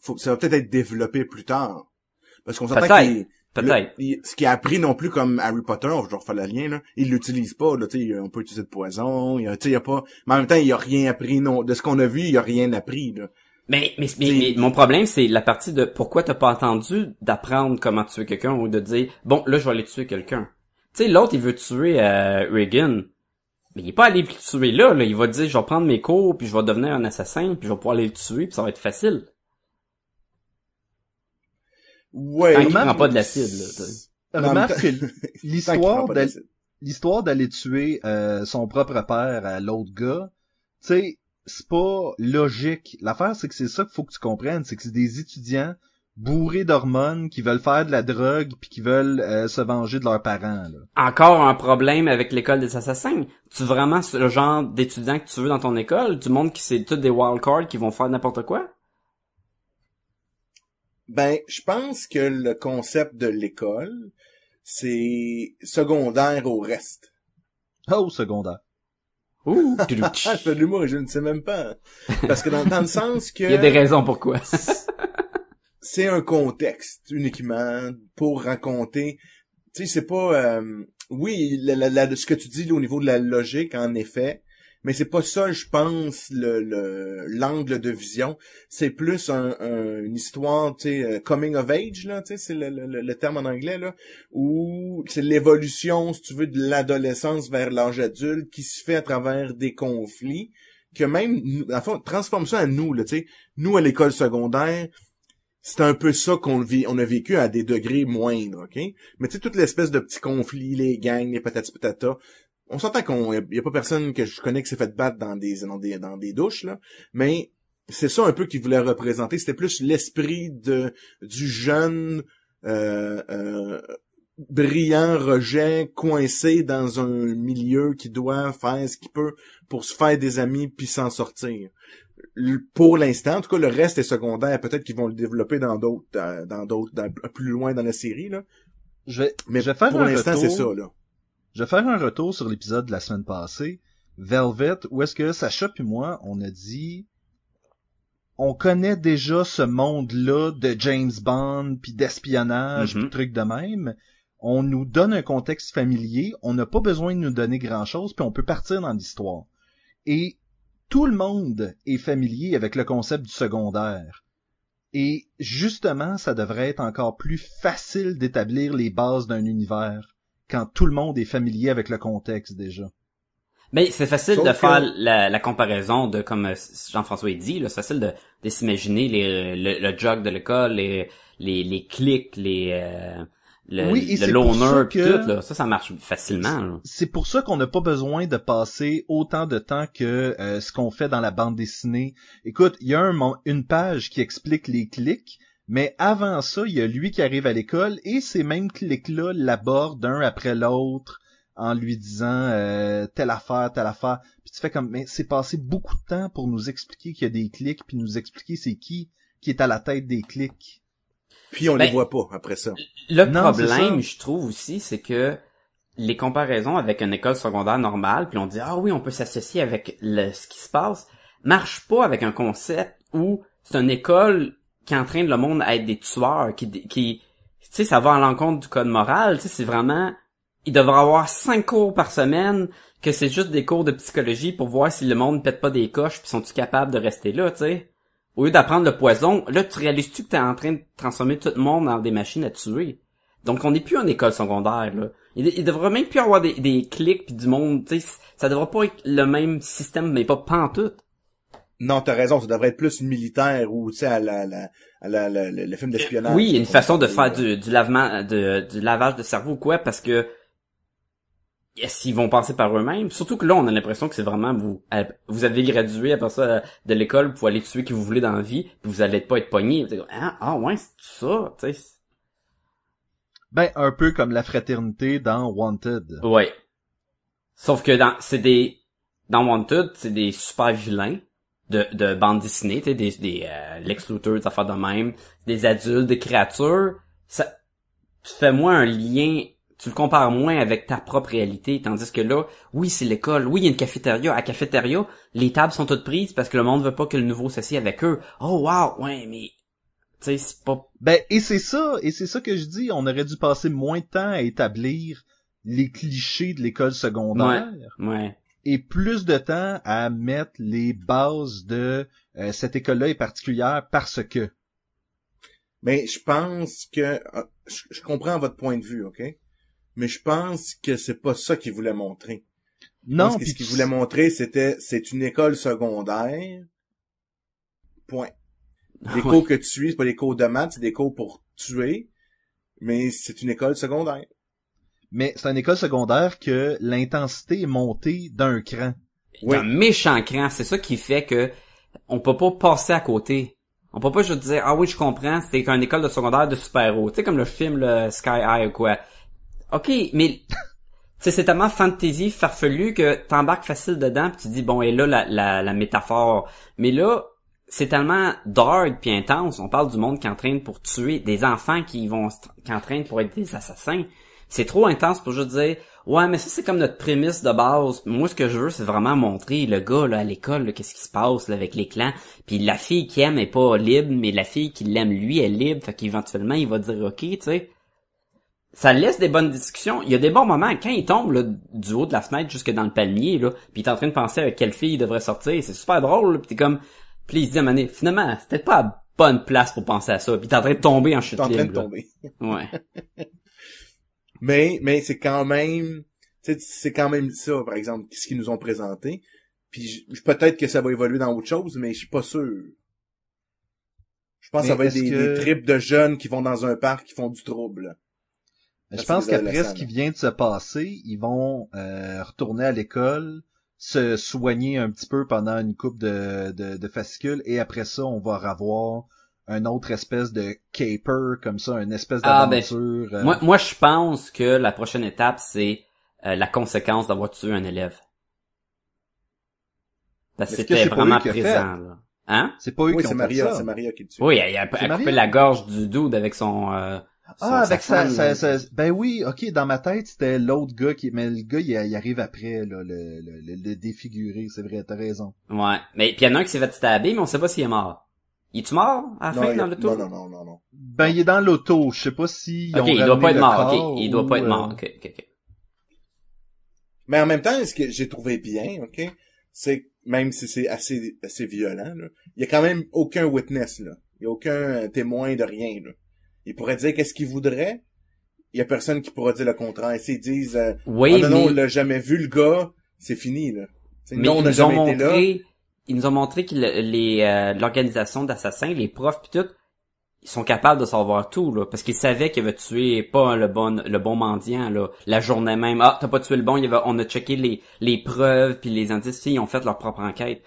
Faut, ça va peut-être être développé plus tard. Parce qu'on s'entend Peut-être. qu'il Peut-être. ce qui a appris non plus comme Harry Potter, je vais refaire le lien, là, il l'utilise pas, là, tu sais, on peut utiliser de poison, il y a, tu sais, il y a pas, mais en même temps, il a rien appris, non, de ce qu'on a vu, il a rien appris, là. Mais, mais, mais, mon problème, c'est la partie de pourquoi t'as pas attendu d'apprendre comment tuer quelqu'un ou de dire, bon, là, je vais aller tuer quelqu'un. Tu sais, l'autre, il veut tuer euh, Reagan. Mais il est pas allé le tuer là, là. Il va dire, je vais prendre mes cours, puis je vais devenir un assassin, puis je vais pouvoir aller le tuer, puis ça va être facile. Ouais. Tant même- prend pas de l'acide, là. Remarque l'histoire d'aller tuer euh, son propre père à l'autre gars, tu sais, c'est pas logique. L'affaire, c'est que c'est ça qu'il faut que tu comprennes, c'est que c'est des étudiants bourrés d'hormones qui veulent faire de la drogue puis qui veulent euh, se venger de leurs parents. Là. Encore un problème avec l'école des assassins. Tu vraiment le genre d'étudiant que tu veux dans ton école? Du monde qui c'est tous des wildcards qui vont faire n'importe quoi? Ben, je pense que le concept de l'école, c'est secondaire au reste. Oh, secondaire. Ouh! Ah, je fais de l'humour et je ne sais même pas. Parce que dans, dans le sens que... Il y a des raisons pourquoi. c'est un contexte uniquement pour raconter. Tu sais, c'est pas. euh, oui, la, la- la- ce que tu dis là, au niveau de la logique, en effet, mais c'est pas ça, je pense, le le- l'angle de vision. C'est plus un, un- une histoire, tu sais, euh, coming of age là, tu sais, c'est le, le- le terme en anglais là, où c'est l'évolution, si tu veux, de l'adolescence vers l'âge adulte qui se fait à travers des conflits que même, le fond, transforme ça à nous, là, tu sais. Nous, à l'école secondaire, c'est un peu ça qu'on vit, on a vécu à des degrés moindres, ok? Mais tu sais, toute l'espèce de petits conflits, les gangs, les patatis patata, on s'entend qu'on, y a pas personne que je connais qui s'est fait battre dans des, dans des, dans des douches, là, mais c'est ça un peu qu'il voulait représenter, c'était plus l'esprit de, du jeune, euh, euh, brillant rejet coincé dans un milieu qui doit faire ce qu'il peut pour se faire des amis puis s'en sortir. Pour l'instant, en tout cas, le reste est secondaire. Peut-être qu'ils vont le développer dans d'autres, dans dans d'autres, plus loin dans la série là. Je vais, Mais je vais faire pour l'instant, c'est ça là. Je vais faire un retour sur l'épisode de la semaine passée, Velvet, où est-ce que Sacha puis moi, on a dit, on connaît déjà ce monde-là de James Bond, puis d'espionnage, Mhm. puis trucs de même. On nous donne un contexte familier, on n'a pas besoin de nous donner grand-chose, puis on peut partir dans l'histoire. Et tout le monde est familier avec le concept du secondaire. Et justement, ça devrait être encore plus facile d'établir les bases d'un univers quand tout le monde est familier avec le contexte déjà. Mais c'est facile Sauf de que- faire la, la comparaison de, comme euh, Jean-François a dit, c'est facile de, de s'imaginer les, le, le jog de l'école, les, les, les clics, les, euh, le, Oui, et le loner, que- tout, là. Ça, ça marche facilement. C'est pour ça qu'on n'a pas besoin de passer autant de temps que euh, ce qu'on fait dans la bande dessinée. Écoute, il y a un, une page qui explique les clics, mais avant ça, il y a lui qui arrive à l'école et ces mêmes clics-là l'abordent un après l'autre en lui disant euh, telle affaire, telle affaire. Puis tu fais comme, mais c'est passé beaucoup de temps pour nous expliquer qu'il y a des clics, puis nous expliquer c'est qui qui est à la tête des clics. Puis on Ben, les voit pas après ça. Le Non, problème, ça. je trouve aussi, c'est que les comparaisons avec une école secondaire normale, puis on dit ah oui, on peut s'associer avec le, ce qui se passe, marche pas avec un concept où c'est une école qui entraîne le monde à être des tueurs, qui, qui, tu sais, ça va à l'encontre du code moral. Tu sais, c'est vraiment, il devrait avoir cinq cours par semaine, que c'est juste des cours de psychologie pour voir si le monde pète pas des coches, puis sont-ils capables de rester là, tu sais. Au lieu d'apprendre le poison, là, tu réalises-tu que t'es en train de transformer tout le monde dans des machines à tuer? Donc, on n'est plus en école secondaire, là. Il, il devrait même plus avoir des, des clics puis du monde, tu sais. Ça devrait pas être le même système, mais pas pantoute. Non, t'as raison, ça devrait être plus militaire ou, tu sais, à la, la, à la, la- le, le film d'espionnage. Oui, il y a une façon de faire du, du lavement, de, du lavage de cerveau ou quoi, parce que est-ce qu'ils vont passer par eux-mêmes? Surtout que là, on a l'impression que c'est vraiment vous, euh, vous avez gradué après ça euh, de l'école, vous pouvez aller tuer qui vous voulez dans la vie, puis vous allez pas être pogné. Vous êtes comme, Ah, ah ouais, c'est ça, tu sais. Ben, un peu comme la fraternité dans Wanted. Ouais. Sauf que dans, c'est des, dans Wanted, c'est des super vilains de, de bande dessinée, des, des, euh, Lex Luthor, des affaires de même, des adultes, des créatures. Ça, tu fais moins un lien, tu le compares moins avec ta propre réalité, tandis que là, oui, c'est l'école, oui, il y a une cafétéria. À la cafétéria, les tables sont toutes prises parce que le monde veut pas que le nouveau s'assied avec eux. Oh wow, ouais, mais, tu sais, c'est pas Ben, et c'est ça, et c'est ça que je dis, on aurait dû passer moins de temps à établir les clichés de l'école secondaire Ouais. Et plus de temps à mettre les bases de euh, cette école-là est particulière parce que. Mais je pense que ah, je, je comprends votre point de vue, ok? Mais je pense que c'est pas ça qu'il voulait montrer. Non, que ce qu'il voulait montrer, c'était c'est une école secondaire. Point. Les Ouais. cours que tu suis, c'est pas des cours de maths, c'est des cours pour tuer. Mais c'est une école secondaire. Mais c'est une école secondaire que l'intensité est montée d'un cran. Oui. un méchant cran. C'est ça qui fait que on peut pas passer à côté. On peut pas juste dire ah oui je comprends c'était une école de secondaire de super-héros. Tu sais comme le film le Sky High ou quoi. Ok mais tu sais c'est tellement fantasy farfelu que t'embarques facile dedans puis tu dis bon et là la, la, la métaphore. Mais là c'est tellement dark puis intense. On parle du monde qui entraîne pour tuer des enfants qui vont qui entraînent pour être des assassins. C'est trop intense pour juste dire ouais mais ça c'est comme notre prémisse de base. Moi ce que je veux c'est vraiment montrer le gars là à l'école qu'est-ce qui se passe là, avec les clans. Puis la fille qui aime est pas libre mais la fille qui l'aime lui est libre. Fait qu'éventuellement il va dire ok tu sais. Ça laisse des bonnes discussions. Il y a des bons moments quand il tombe là, du haut de la fenêtre jusque dans le palmier là, puis il est en train de penser à quelle fille il devrait sortir. C'est super drôle. là, Puis t'es comme puis il se dit à un moment donné, finalement c'était pas la bonne place pour penser à ça. Puis t'es en train de tomber en chute T'es en train de libre. tomber. Ouais. Mais, mais c'est quand même, c'est quand même ça, par exemple, ce qu'ils nous ont présenté. Puis peut-être que ça va évoluer dans autre chose, mais je suis pas sûr. Je pense que ça va être des, que- des trips de jeunes qui vont dans un parc qui font du trouble. Je pense qu'après ce qui vient de se passer, ils vont euh, retourner à l'école, se soigner un petit peu pendant une coupe de, de, de fascicules, et après ça, on va revoir un autre espèce de caper comme ça, une espèce Ah, ben, d'aventure. euh, Moi, moi, je pense que la prochaine étape, c'est euh, la conséquence d'avoir tué un élève. Parce que c'était vraiment présent, là. Hein? c'est pas eux Oui, qui c'est ont fait Maria, ça. c'est Maria qui le tue. Oui, elle, a- elle a coupé la gorge du dude avec son... euh, son- Ah, avec sa ben oui, ok, dans ma tête, c'était l'autre gars qui, mais le gars, il, il arrive après, là, le, le, le, le défiguré, c'est vrai, t'as raison. Ouais. Mais puis il y en a un qui s'est fait stabber, mais on sait pas s'il est mort. Il est-tu mort à la Non, fin il dans le tour? non, non, non, non, non. Ben, il est dans l'auto, je sais pas si Ok, ont il doit pas être mort. Ok, il doit pas être mort. Ok, ok, ok. Mais en même temps, ce que j'ai trouvé bien, ok, c'est que même si c'est assez assez violent, là, il y a quand même aucun witness là. Il y a aucun euh, témoin de rien là. Il pourrait dire qu'est-ce qu'il voudrait. Il y a personne qui pourra dire le contraire. S'ils disent euh, Oui, Ah non, non, on l'a jamais vu le gars, c'est fini là. T'sais, mais non, on ils n'a jamais été là. Ils nous ont montré que le- les euh, l'organisation d'assassins, les profs pis tout, ils sont capables de savoir tout là, parce qu'ils savaient qu'ils avaient tué pas le bon le bon mendiant là, la journée même. Ah, t'as pas tué le bon, il y avait, on a checké les les preuves puis les indices, ils ont fait leur propre enquête.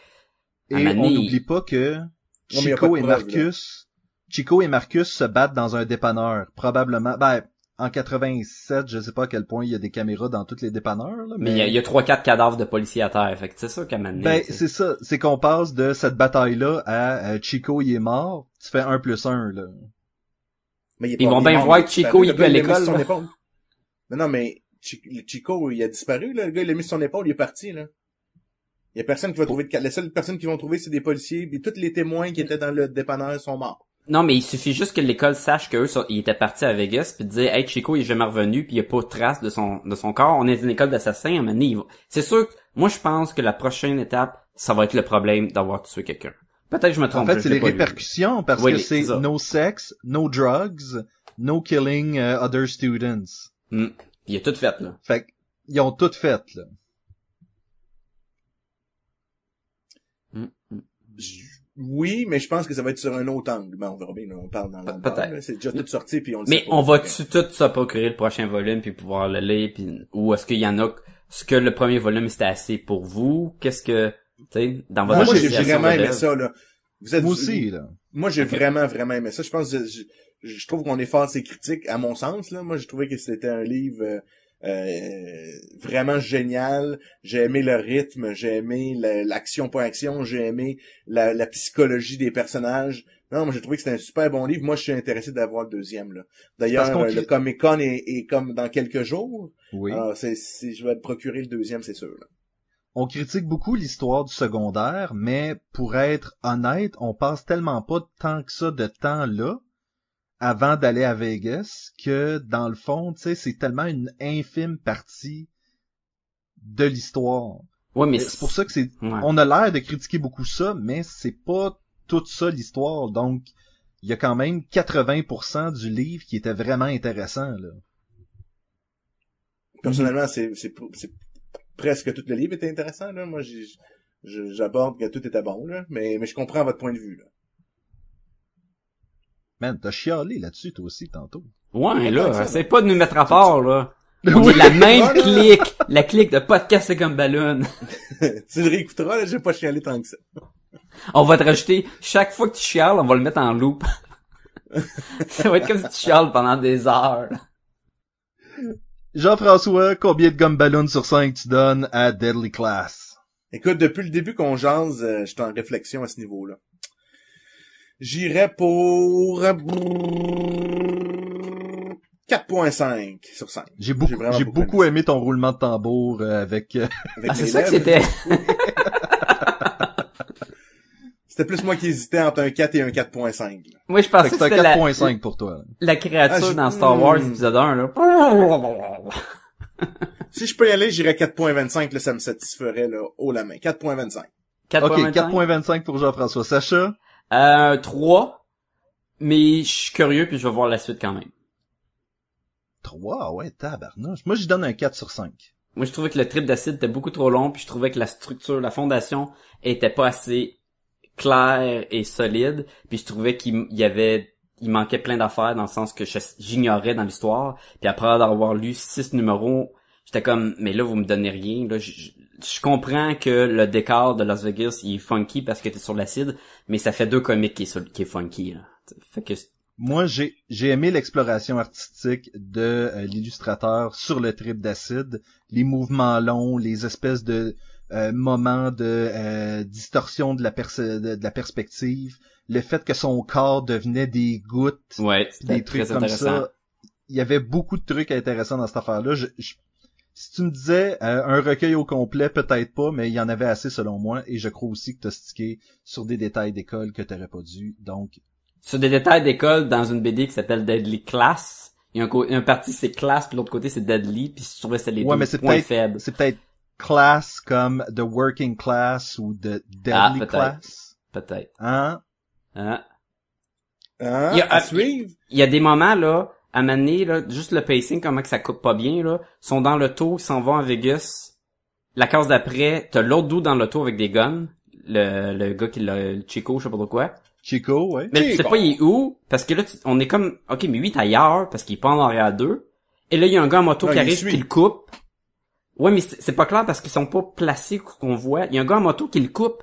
À Et on n'oublie pas que pas Chico et preuve, Marcus, Chico et Marcus se battent dans un dépanneur, probablement, ben, en 87, je sais pas à quel point il y a des caméras dans tous les dépanneurs, là, Mais il y a- il y a trois quatre cadavres de policiers à terre, fait que c'est ça qu'à Ben, c'est ça. C'est qu'on passe de cette bataille-là à euh, Chico, il est mort. Tu fais un plus un, là. Mais il Ils vont bien voir il a que Chico, disparu. il est plus à l'école. Non, non, mais Chi- Chico, il a disparu, là. Le gars, il l'a mis sur son épaule, il est parti, là. Il y a personne qui va trouver de. Les seules personnes qui vont trouver, c'est des policiers, puis tous les témoins qui étaient dans le dépanneur sont morts. Non, mais il suffit juste que l'école sache qu'eux, sont- ils étaient partis à Vegas, puis de dire, hey, Chico, il est jamais revenu, puis il y a pas de trace de son, de son corps. On est une école d'assassins, à un C'est sûr que, moi, je pense que la prochaine étape, ça va être le problème d'avoir tué quelqu'un. Peut-être que je me trompe. En fait, c'est les répercussions parce Oui, que c'est no sex, no drugs, no killing uh, other students. Hmm. Il a tout fait, là. Fait ils ont tout fait, là. Hmm, hmm. Oui, mais je pense que ça va être sur un autre angle. Ben, on verra bien, là, on parle dans l'angle. peut-être. C'est déjà tout sorti, puis on le Mais sait pas. on va-tu tout se procurer le prochain volume, puis pouvoir le lire, puis, ou est-ce qu'il y en a, est-ce que le premier volume, c'était assez pour vous? Qu'est-ce que, tu sais, dans votre Moi, j'ai vraiment de aimé ça, là. Vous êtes, Moi aussi, là. Moi, j'ai vraiment, vraiment aimé ça. Je pense, que je, trouve qu'on est fort ces critiques, à mon sens, là. Moi, j'ai trouvé que c'était un livre, euh, euh, vraiment génial. J'ai aimé le rythme, j'ai aimé la- l'action pour action, j'ai aimé la, la psychologie des personnages. Non, moi j'ai trouvé que c'était un super bon livre. Moi, je suis intéressé d'avoir le deuxième. là. D'ailleurs, euh, le Comic Con est, est comme dans quelques jours. Oui. Alors, c'est, c'est- je vais me procurer le deuxième, c'est sûr. là. On critique beaucoup l'histoire du secondaire, mais pour être honnête, on passe tellement pas tant que ça de temps là avant d'aller à Vegas que dans le fond, tu sais, c'est tellement une infime partie de l'histoire. Ouais, mais C'est pour ça que c'est Ouais. on a l'air de critiquer beaucoup ça, mais c'est pas tout ça l'histoire. Donc, il y a quand même 80% du livre qui était vraiment intéressant, là. Personnellement, c'est, c'est, c'est presque tout le livre était intéressant. Là. Moi, j'aborde que tout était bon, là. Mais, mais je comprends votre point de vue. Là. Man, t'as chialé là-dessus, toi aussi, tantôt. Ouais, là, c'est pas de nous mettre à part, là. On Oui. la même clique, la clique de podcast c'est comme ballon. tu le réécouteras, là, j'ai pas chialé tant que ça. On va te rajouter, chaque fois que tu chiales, on va le mettre en loop. ça va être comme si tu chiales pendant des heures. Jean-François, combien de gomme ballon sur 5 tu donnes à Deadly Class? Écoute, depuis le début qu'on jase, euh, je suis en réflexion à ce niveau-là. J'irais pour... euh, 4.5 sur 5. J'ai beaucoup, J'ai beaucoup beaucoup aimé ton roulement de tambour euh, avec... euh, Avec Ah, c'est ça que c'était. C'était plus moi qui hésitais entre un 4 et un 4.5. là. Moi, je fait pensais que c'était un la, 4.5 pour toi. la créature Ah, je- dans Star Wars Hmm. épisode 1, là. Si je peux y aller, j'irais 4.25, là, ça me satisferait, là, haut la main. 4.25. Ok, 4.25. 4.25 pour Jean-François. Sacha? Euh, 3. Mais je suis curieux puis je vais voir la suite quand même. 3, ouais, tabarnouche. Moi, je donne un 4 sur 5. Moi, je trouvais que le trip d'acide était beaucoup trop long, puis je trouvais que la structure, la fondation était pas assez claire et solide, puis je trouvais qu'il y avait, il manquait plein d'affaires dans le sens que j'ignorais dans l'histoire, puis après avoir lu six numéros, j'étais comme, mais là, vous me donnez rien, là, je, comprends que le décor de Las Vegas, il est funky parce que t'es sur l'acide, mais ça fait deux comics qui est, sur- qui est funky, là. Fait que Moi, j'ai j'ai aimé l'exploration artistique de euh, l'illustrateur sur le trip d'acide, les mouvements longs, les espèces de euh, moments de euh, distorsion de la, de, de la perspective, le fait que son corps devenait des gouttes, ouais, des trucs comme ça. Il y avait beaucoup de trucs intéressants dans cette affaire-là. Je- je- si tu me disais euh, un recueil au complet, peut-être pas, mais il y en avait assez selon moi, et je crois aussi que t'as stické sur des détails d'école que t'aurais pas dû. Donc, Sur des détails d'école dans une BD qui s'appelle Deadly Class, il y a un, un parti c'est classe, puis l'autre côté c'est Deadly, puis je trouvais que c'était les Ouais, deux mais c'est points peut-être- faibles. c'est peut-être class comme the working class ou the Ah, deadly peut-être. class. Peut-être. Hein? Hein? Hein? Il y a- à suivre? Il y a des moments, là, à Mané, là, juste le pacing, comment que ça coupe pas bien, là, ils sont dans l'auto, ils s'en vont à Vegas. La case d'après, t'as l'autre dos dans l'auto avec des guns. Le, le gars qui l'a, le Chico, je sais pas trop quoi. Chico, ouais. Mais tu sais pas il est où, parce que là, tu- on est comme, ok, mais lui, il est ailleurs, parce qu'il est pas en arrière d'eux. Et là, il y a un gars en moto qui arrive, suit. qui le coupe. Ouais, mais c'est c'est pas clair parce qu'ils sont pas placés qu'on voit. Il y a un gars en moto qui le coupe.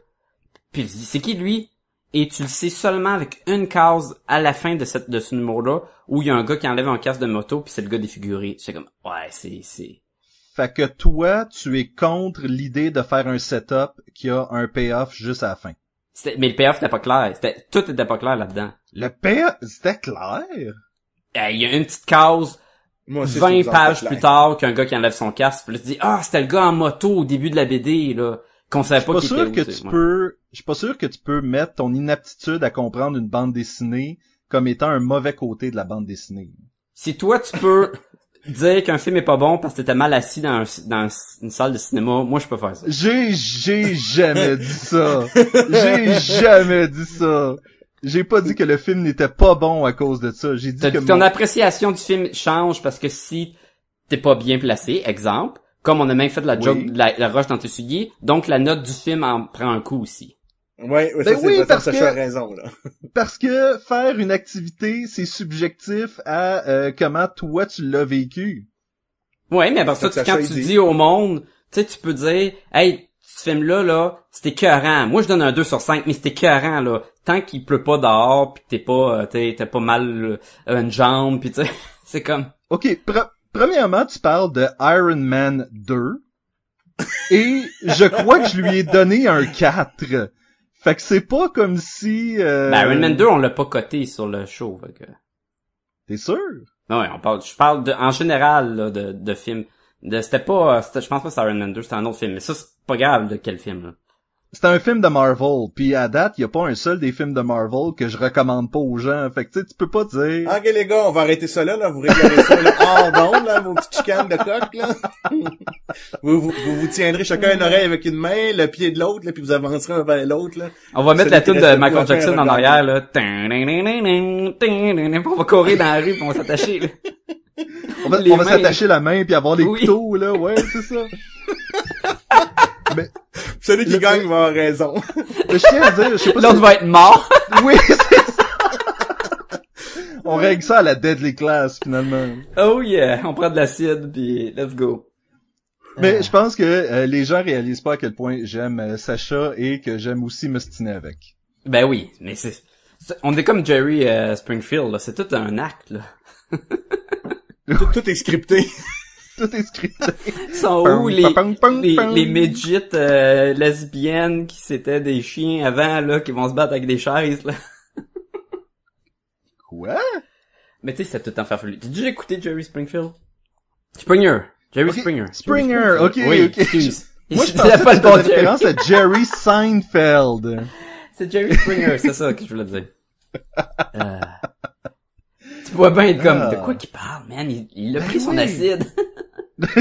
Puis il dit, c'est qui lui? Et tu le sais seulement avec une case à la fin de cette de ce numéro-là, où il y a un gars qui enlève un casque de moto, puis c'est le gars défiguré. C'est comme, ouais, c'est, c'est... Fait que toi, tu es contre l'idée de faire un setup qui a un payoff juste à la fin. c'était- Mais le payoff était pas clair. C'était, tout était pas clair là-dedans. Le payoff, c'était clair? Euh, Il y a une petite case Moi aussi, je 20 trouve ça pages plus tard qu'un gars qui enlève son casque, puis là, tu dis, ah, c'était le gars en moto au début de la BD, là, qu'on savait Je suis pas sûr était que où, tu ouais. peux, je suis pas sûr que tu peux mettre ton inaptitude à comprendre une bande dessinée comme étant un mauvais côté de la bande dessinée. Si toi, tu peux dire qu'un film est pas bon parce que t'étais mal assis dans, un- dans une salle de cinéma, moi, je peux faire ça. J'ai, j'ai jamais dit ça. J'ai jamais dit ça. J'ai pas dit que le film n'était pas bon à cause de ça. J'ai dit que dit ton appréciation du film change parce que si t'es pas bien placé, exemple, comme on a même fait la Oui. joke, de la, la roche dans tes souliers, donc la note du film en prend un coup aussi. Ouais, ouais, Ben ça, c'est oui, vrai, parce ça, que- raison, là. parce que faire une activité, c'est subjectif à euh, comment toi tu l'as vécu. Ouais, mais après ça, Ça, tu- quand tu dit. dis au monde, tu sais, tu peux dire, hey, ce film-là, là, c'était écœurant. Moi, je donne un 2 sur 5, mais c'était écœurant, là. Tant qu'il pleut pas dehors, pis que t'es pas, euh, t'es, t'as pas mal euh, une jambe, pis tu sais, c'est comme... Ok, pre- premièrement, tu parles de Iron Man 2. Et je crois que je lui ai donné un 4. Fait que c'est pas comme si... Euh... Ben, Iron Man 2, on l'a pas coté sur le show, fait que... T'es sûr? Non, ouais, on parle, je parle de, en général, là, de, de films. De, c'était pas, je pense pas que c'est Iron Man 2, c'était un autre film. Mais ça, c'est pas grave de quel film, là. C'est un film de Marvel, puis à date, y a pas un seul des films de Marvel que je recommande pas aux gens. Fait que tu sais, tu peux pas dire... Ok, les gars, on va arrêter ça là, là. Vous réglez ça, là, hors d'onde, là, vos petites chicanes de coq, là. vous, vous, vous vous tiendrez chacun une oreille avec une main, le pied de l'autre, là, puis vous avancerez un vers l'autre, là. On va mettre la tune de Michael Jackson en arrière, là. On va courir dans la rue, pis on va s'attacher, là. On va, s'attacher la main puis avoir les Oui. couteaux, là. Ouais, c'est ça. Celui qui Le- gagne va avoir raison. Mais je tiens à dire, je sais pas si... L'autre va être mort. Oui, c'est ça. On règle ça à la Deadly Class, finalement. Oh yeah, on prend de l'acide, pis let's go. Mais je pense que euh, les gens réalisent pas à quel point j'aime euh, Sacha et que j'aime aussi m'ostiner avec. Ben oui, mais c'est... c'est- On est comme Jerry euh, Springfield, là. C'est tout un acte, là. tout, tout est scripté. Tout est scripté. Sont où les, les, les midgets euh, lesbiennes qui c'était des chiens avant, là, qui vont se battre avec des chaises, là? Quoi? Mais tu sais, c'est tout en farfelu. T'as déjà écouté Jerry Springfield? Springer. Jerry Springer. Springer, ok, Oui, ok. excuse. Moi, je pensais pas c'était Jerry. référence à Jerry Seinfeld. C'est Jerry Springer, c'est ça que je voulais dire. Euh, Tu vois bien être comme, Ah. de quoi qu'il parle, man? Il, il a Ben pris son acide.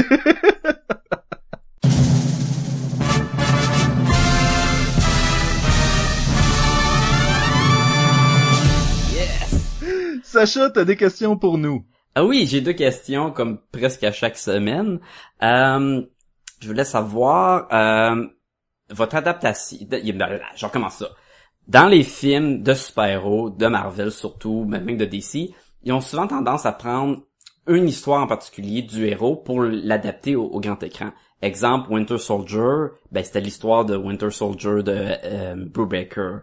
yes! Sacha, t'as des questions pour nous. Ah oui, j'ai deux questions, comme presque à chaque semaine. Euh, je voulais savoir, euh, votre adaptation... Je recommence ça. Dans les films de super-héros, de Marvel surtout, même de DC, ils ont souvent tendance à prendre une histoire en particulier du héros pour l'adapter au, au grand écran. Exemple, Winter Soldier, ben c'était l'histoire de Winter Soldier de euh, Brubaker.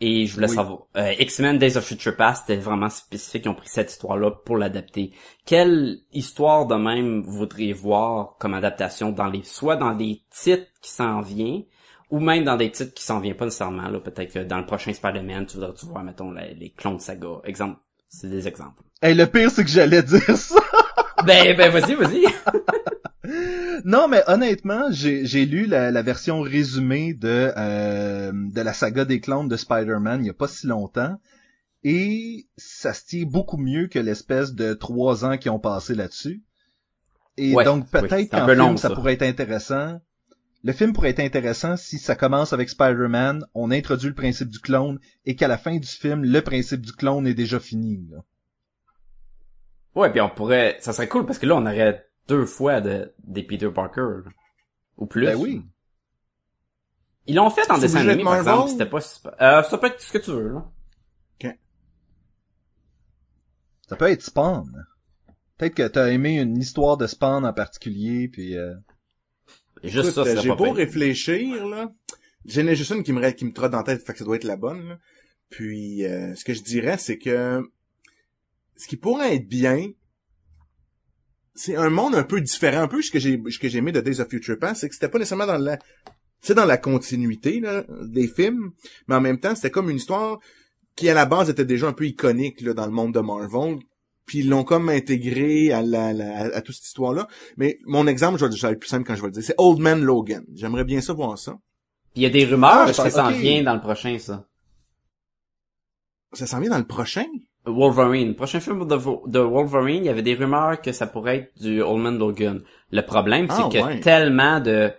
Et je voulais Oui. savoir, euh, X-Men Days of Future Past, c'était vraiment spécifique, ils ont pris cette histoire-là pour l'adapter. Quelle histoire de même voudriez voir comme adaptation dans les, soit dans des titres qui s'en viennent, ou même dans des titres qui s'en viennent pas nécessairement, là, peut-être que dans le prochain Spider-Man, tu voudrais tu voir, mettons, la- les clones saga? Exemple, c'est des exemples. Hey, le pire, c'est que j'allais dire ça. ben, ben, vas-y, vas-y. Non, mais honnêtement, j'ai j'ai lu la, la version résumée de euh, de la saga des clones de Spider-Man il y a pas si longtemps, et ça se tient beaucoup mieux que l'espèce de trois ans qui ont passé là-dessus. Et Ouais, donc peut-être qu'en film long, ça. ça. pourrait être intéressant. Le film pourrait être intéressant si ça commence avec Spider-Man, on introduit le principe du clone, et qu'à la fin du film, le principe du clone est déjà fini. là. Ouais, puis on pourrait, ça serait cool parce que là, on aurait deux fois de, des Peter Parker. là. Ou plus. Ben oui. Ils l'ont fait en dessin animé, par Marvel? exemple, c'était pas super. Euh, ça peut être ce que tu veux, là. Ça peut être Spawn. Peut-être que t'as aimé une histoire de Spawn en particulier, puis euh, Juste Écoute, ça, euh, j'ai beau réfléchir, là. J'en ai juste une qui me, qui me trotte dans la tête, fait que ça doit être la bonne, là. Puis, euh, ce que je dirais, c'est que ce qui pourrait être bien, c'est un monde un peu différent. Un peu ce que j'ai ce que j'ai aimé de Days of Future Past, c'est que c'était pas nécessairement dans la c'est dans la continuité là, des films, mais en même temps, c'était comme une histoire qui à la base était déjà un peu iconique là, dans le monde de Marvel. Puis ils l'ont comme intégré à la, la- à toute cette histoire-là. Mais mon exemple, je vais, je vais être plus simple quand je vais le dire, c'est Old Man Logan. J'aimerais bien ça voir ça. Puis il y a des rumeurs, Ah, je que ça en pense- ok. vient dans le prochain, ça. Ça s'en vient dans le prochain? Wolverine. Prochain film de, Wolverine, il y avait des rumeurs que ça pourrait être du Old Man Logan. Le problème, c'est Ah, que ouais. tellement de,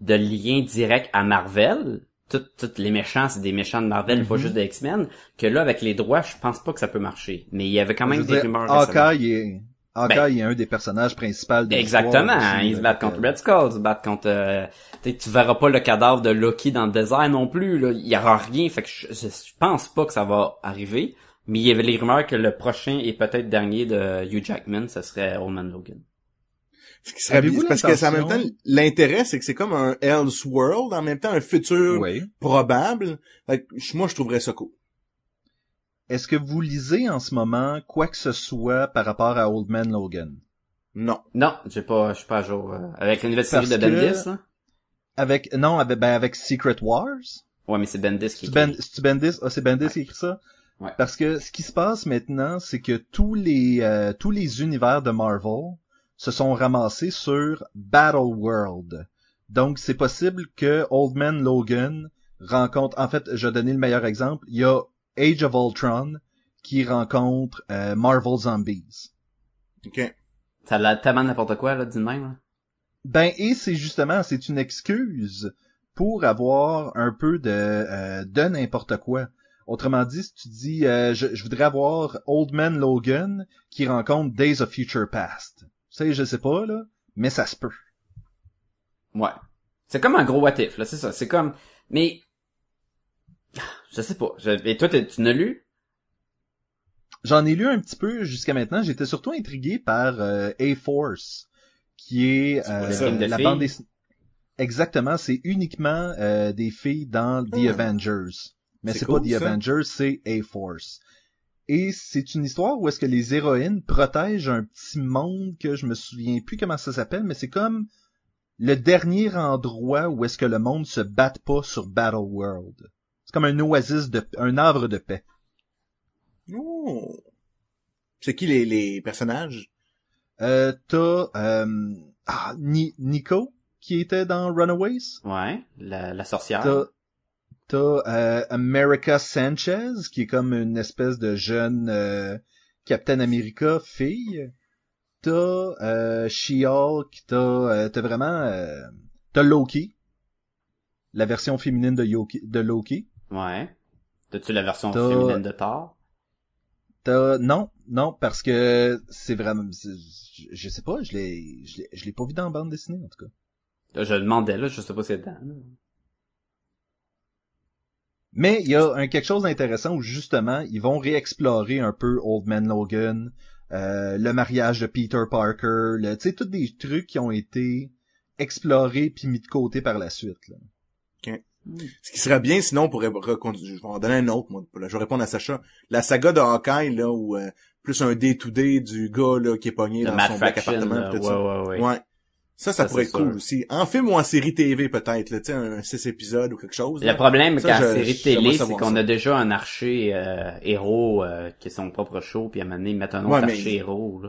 de liens directs à Marvel, tous les méchants, c'est des méchants de Marvel, pas Mhm. juste de X-Men, que là, avec les droits, je pense pas que ça peut marcher. Mais il y avait quand même des rumeurs. Hawkeye est, Hawkeye Ben, est un des personnages principaux de Exactement, l'histoire hein, aussi, ils se battent contre que- Red Skull, ils se battent contre... Euh, tu verras pas le cadavre de Loki dans le désert non plus, là. il y aura rien, fait que je, je, je pense pas que ça va arriver, mais il y avait les rumeurs que le prochain et peut-être dernier de Hugh Jackman, ce serait Old Man Logan. Ce qui serait bien- parce que c'est en même temps, l'intérêt, c'est que c'est comme un Elseworld, en même temps un futur Oui. probable. Fait que je- moi, je trouverais ça cool. Est-ce que vous lisez en ce moment quoi que ce soit par rapport à Old Man Logan? Non. Non, j'ai pas, je suis pas à jour. euh, avec la nouvelle série Parce de que- Bendis, là. Avec, non, avec, ben, avec Secret Wars? Ouais, mais c'est Bendis qui C'est ben, Bendis? Ah, c'est Bendis Ouais. qui écrit ça? Ouais. Parce que ce qui se passe maintenant, c'est que tous les euh, tous les univers de Marvel se sont ramassés sur Battle World. Donc c'est possible que Old Man Logan rencontre en fait, je vais donner le meilleur exemple, il y a Age of Ultron qui rencontre euh, Marvel Zombies. OK. Ça l'a tellement n'importe quoi, là, de même, là. Ben et c'est justement c'est une excuse pour avoir un peu de euh, de n'importe quoi. Autrement dit, si tu dis euh, je, je voudrais avoir Old Man Logan qui rencontre Days of Future Past. Tu sais, je sais pas là, mais ça se peut. Ouais. C'est comme un gros what if, là, c'est ça. C'est comme, mais, je sais pas. Je- Et toi, tu n'as lu? J'en ai lu un petit peu jusqu'à maintenant. J'étais surtout intrigué par euh, A-Force, qui est euh, ça? La filles? bande dessinée. Exactement, c'est uniquement euh, des filles dans The Ah. Avengers. Mais C'est cool, pas The ça. Avengers, c'est A-Force. Et c'est une histoire où est-ce que les héroïnes protègent un petit monde que je me souviens plus comment ça s'appelle, mais c'est comme le dernier endroit où est-ce que le monde se batte pas sur Battle World. C'est comme un oasis de, un havre de paix. Oh. C'est qui les, les personnages? Euh, t'as euh, ah, Ni- Nico qui était dans Runaways? Ouais. La, la sorcière. T'as euh, America Sanchez qui est comme une espèce de jeune euh, Captain America fille. T'as euh, She-Hulk. T'as euh, t'as vraiment euh, t'as Loki, la version féminine de, Yoki, de Loki. Ouais. T'as-tu la version féminine de Thor? T'as non non parce que c'est vraiment je, sais pas je l'ai je l'ai je l'ai pas vu dans la bande dessinée en tout cas. Je demandais, là, je sais pas si c'est dedans. Mais il y a un quelque chose d'intéressant où justement ils vont réexplorer un peu Old Man Logan, euh, le mariage de Peter Parker, le, tu sais tous des trucs qui ont été explorés puis mis de côté par la suite. Là. Ce qui serait bien, sinon, on pourrait reconduire, je vais en donner un autre, moi. Là, je vais répondre à Sacha. La saga de Hawkeye, là, où, euh, plus un day-to-day du gars, là, qui est pogné The dans son black Faction, appartement. tout ouais, ouais, ouais. Ouais. Ça, ça, Ça, pourrait être cool sûr. aussi. En film ou en série TV, peut-être, là, tu sais, un 6 épisodes ou quelque chose. Le là. problème qu'en série télé, c'est qu'on a déjà un archer euh, héros euh, qui est son propre show, puis à un moment donné, ils mettent un autre Ouais, mais- archer héros. Là.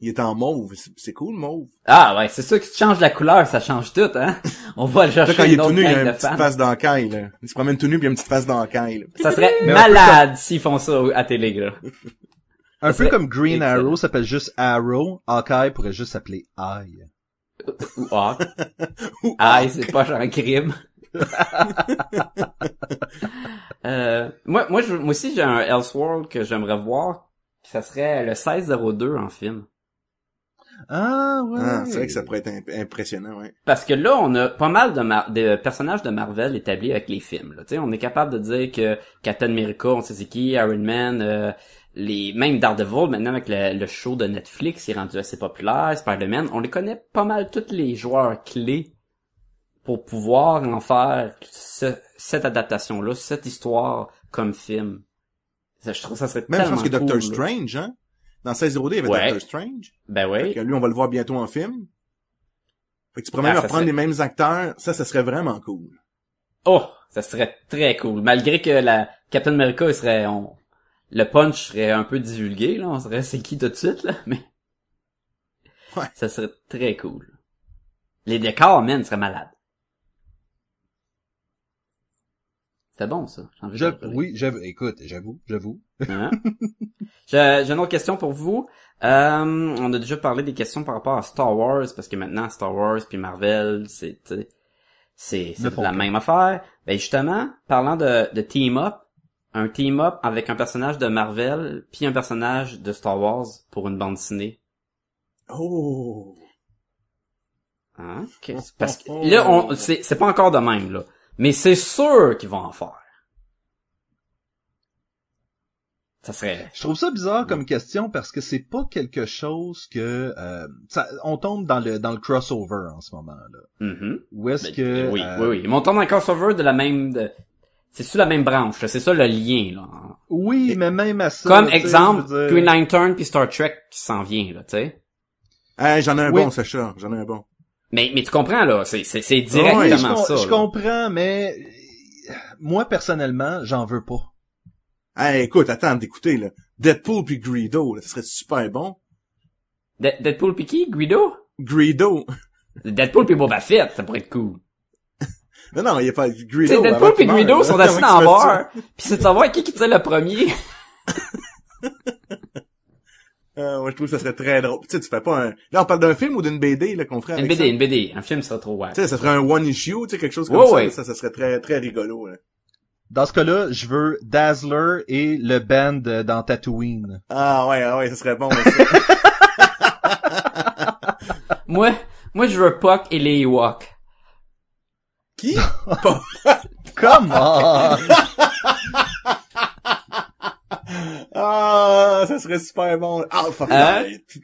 Il est en mauve. C'est- cool, mauve. Ah ouais, c'est sûr que si tu changes la couleur, ça change tout, hein? On va le chercher quand il est tout nu, il a gang une petite face d'encaille, là. Il se promène tout nu, puis il a une petite face d'encaille, là. Ça serait malade s'ils font ça à télé, là. Un Ça peu comme Green. Arrow s'appelle juste Arrow, Hawkeye pourrait juste s'appeler Eye. Ou ah. Ou- Ah, c'est pas genre un crime. euh, moi, moi, je, moi aussi, j'ai un Elseworld que j'aimerais voir. Ça serait le 1602 en film. Ah, ouais. Ah, c'est vrai que ça pourrait être imp- impressionnant, ouais. Parce que là, on a pas mal de, mar- de personnages de Marvel établis avec les films. Là. Tu sais, On est capable de dire que Captain America, on sait c'est qui, Iron Man, euh, les même Daredevil, maintenant avec le, le show de Netflix, il est rendu assez populaire, Spider-Man, on les connaît pas mal tous les joueurs clés pour pouvoir en faire ce- cette adaptation-là, cette histoire comme film. Ça, je trouve ça serait Même, je tellement pense que Doctor cool, là. Strange, hein? Dans 1602, il y avait Ouais. Doctor Strange. Ben oui. lui, on va le voir bientôt en film. Fait que tu pourrais Ah, même reprendre serait- les mêmes acteurs. Ça, ça serait vraiment cool. Oh, ça serait très cool. Malgré que la Captain America, il serait, on, le punch serait un peu divulgué, là. On serait c'est qui tout de suite, là? Mais. Ouais. Ça serait très cool. Les décors, man, seraient malades. C'était bon, ça. Je- oui, j'avoue, écoute, j'avoue, j'avoue. Hein? J'ai une autre question pour vous. Euh, on a déjà parlé des questions par rapport à Star Wars, parce que maintenant, Star Wars puis Marvel, c'est c'est c'est la même affaire. Ben justement, parlant de, de team-up, un team-up avec un personnage de Marvel puis un personnage de Star Wars pour une bande dessinée. Oh! Hein? Parce que là, on, c'est c'est pas encore de même, là. Mais c'est sûr qu'ils vont en faire. Ça serait... Je trouve ça bizarre comme question parce que c'est pas quelque chose que euh, ça, on tombe dans le dans le crossover en ce moment là. Mhm. Où est-ce Ben, que oui, euh, oui, oui. Ils montent un crossover de la même, de... c'est sur la même branche, là? c'est ça le lien, là. oui, mais même à ça. Comme exemple, je dire- Green Lantern puis Star Trek qui s'en vient, là, tu sais. Hey, j'en ai un Oui. bon, Sacha. J'en ai un bon. Mais, mais tu comprends, là, c'est, c'est, c'est Oui, directement je, ça. je là. comprends, mais moi personnellement, j'en veux pas. Hey, écoute, attends d'écouter, là. Deadpool puis Greedo, là, ça serait super bon. De- Deadpool pis qui? Guido? Greedo. Deadpool pis Boba Fett, ça pourrait être cool. Non, non, il y a pas Tu Greedo. sais, avant Deadpool Guido là. sont assis dans ça? bar, pis c'est de savoir qui qui tire le premier. Ah, moi, je trouve que ça serait très drôle. Tu sais, tu fais pas un... Là, on parle d'un film ou d'une BD, là, qu'on ferait Une BD, ça? une BD. Un film serait trop ouais. Tu sais, ça serait un one issue, tu sais, quelque chose comme Ouais, ça. ouais. Ça, ça serait très, très rigolo, là. Dans ce cas-là, je veux Dazzler et le band euh, dans Tatooine. Ah, ouais, ah, ouais, ça serait bon, ça. Moi, moi je veux Puck et les Ewoks. Qui? Comment Ah, ça serait super bon. Alpha Hein? Flight.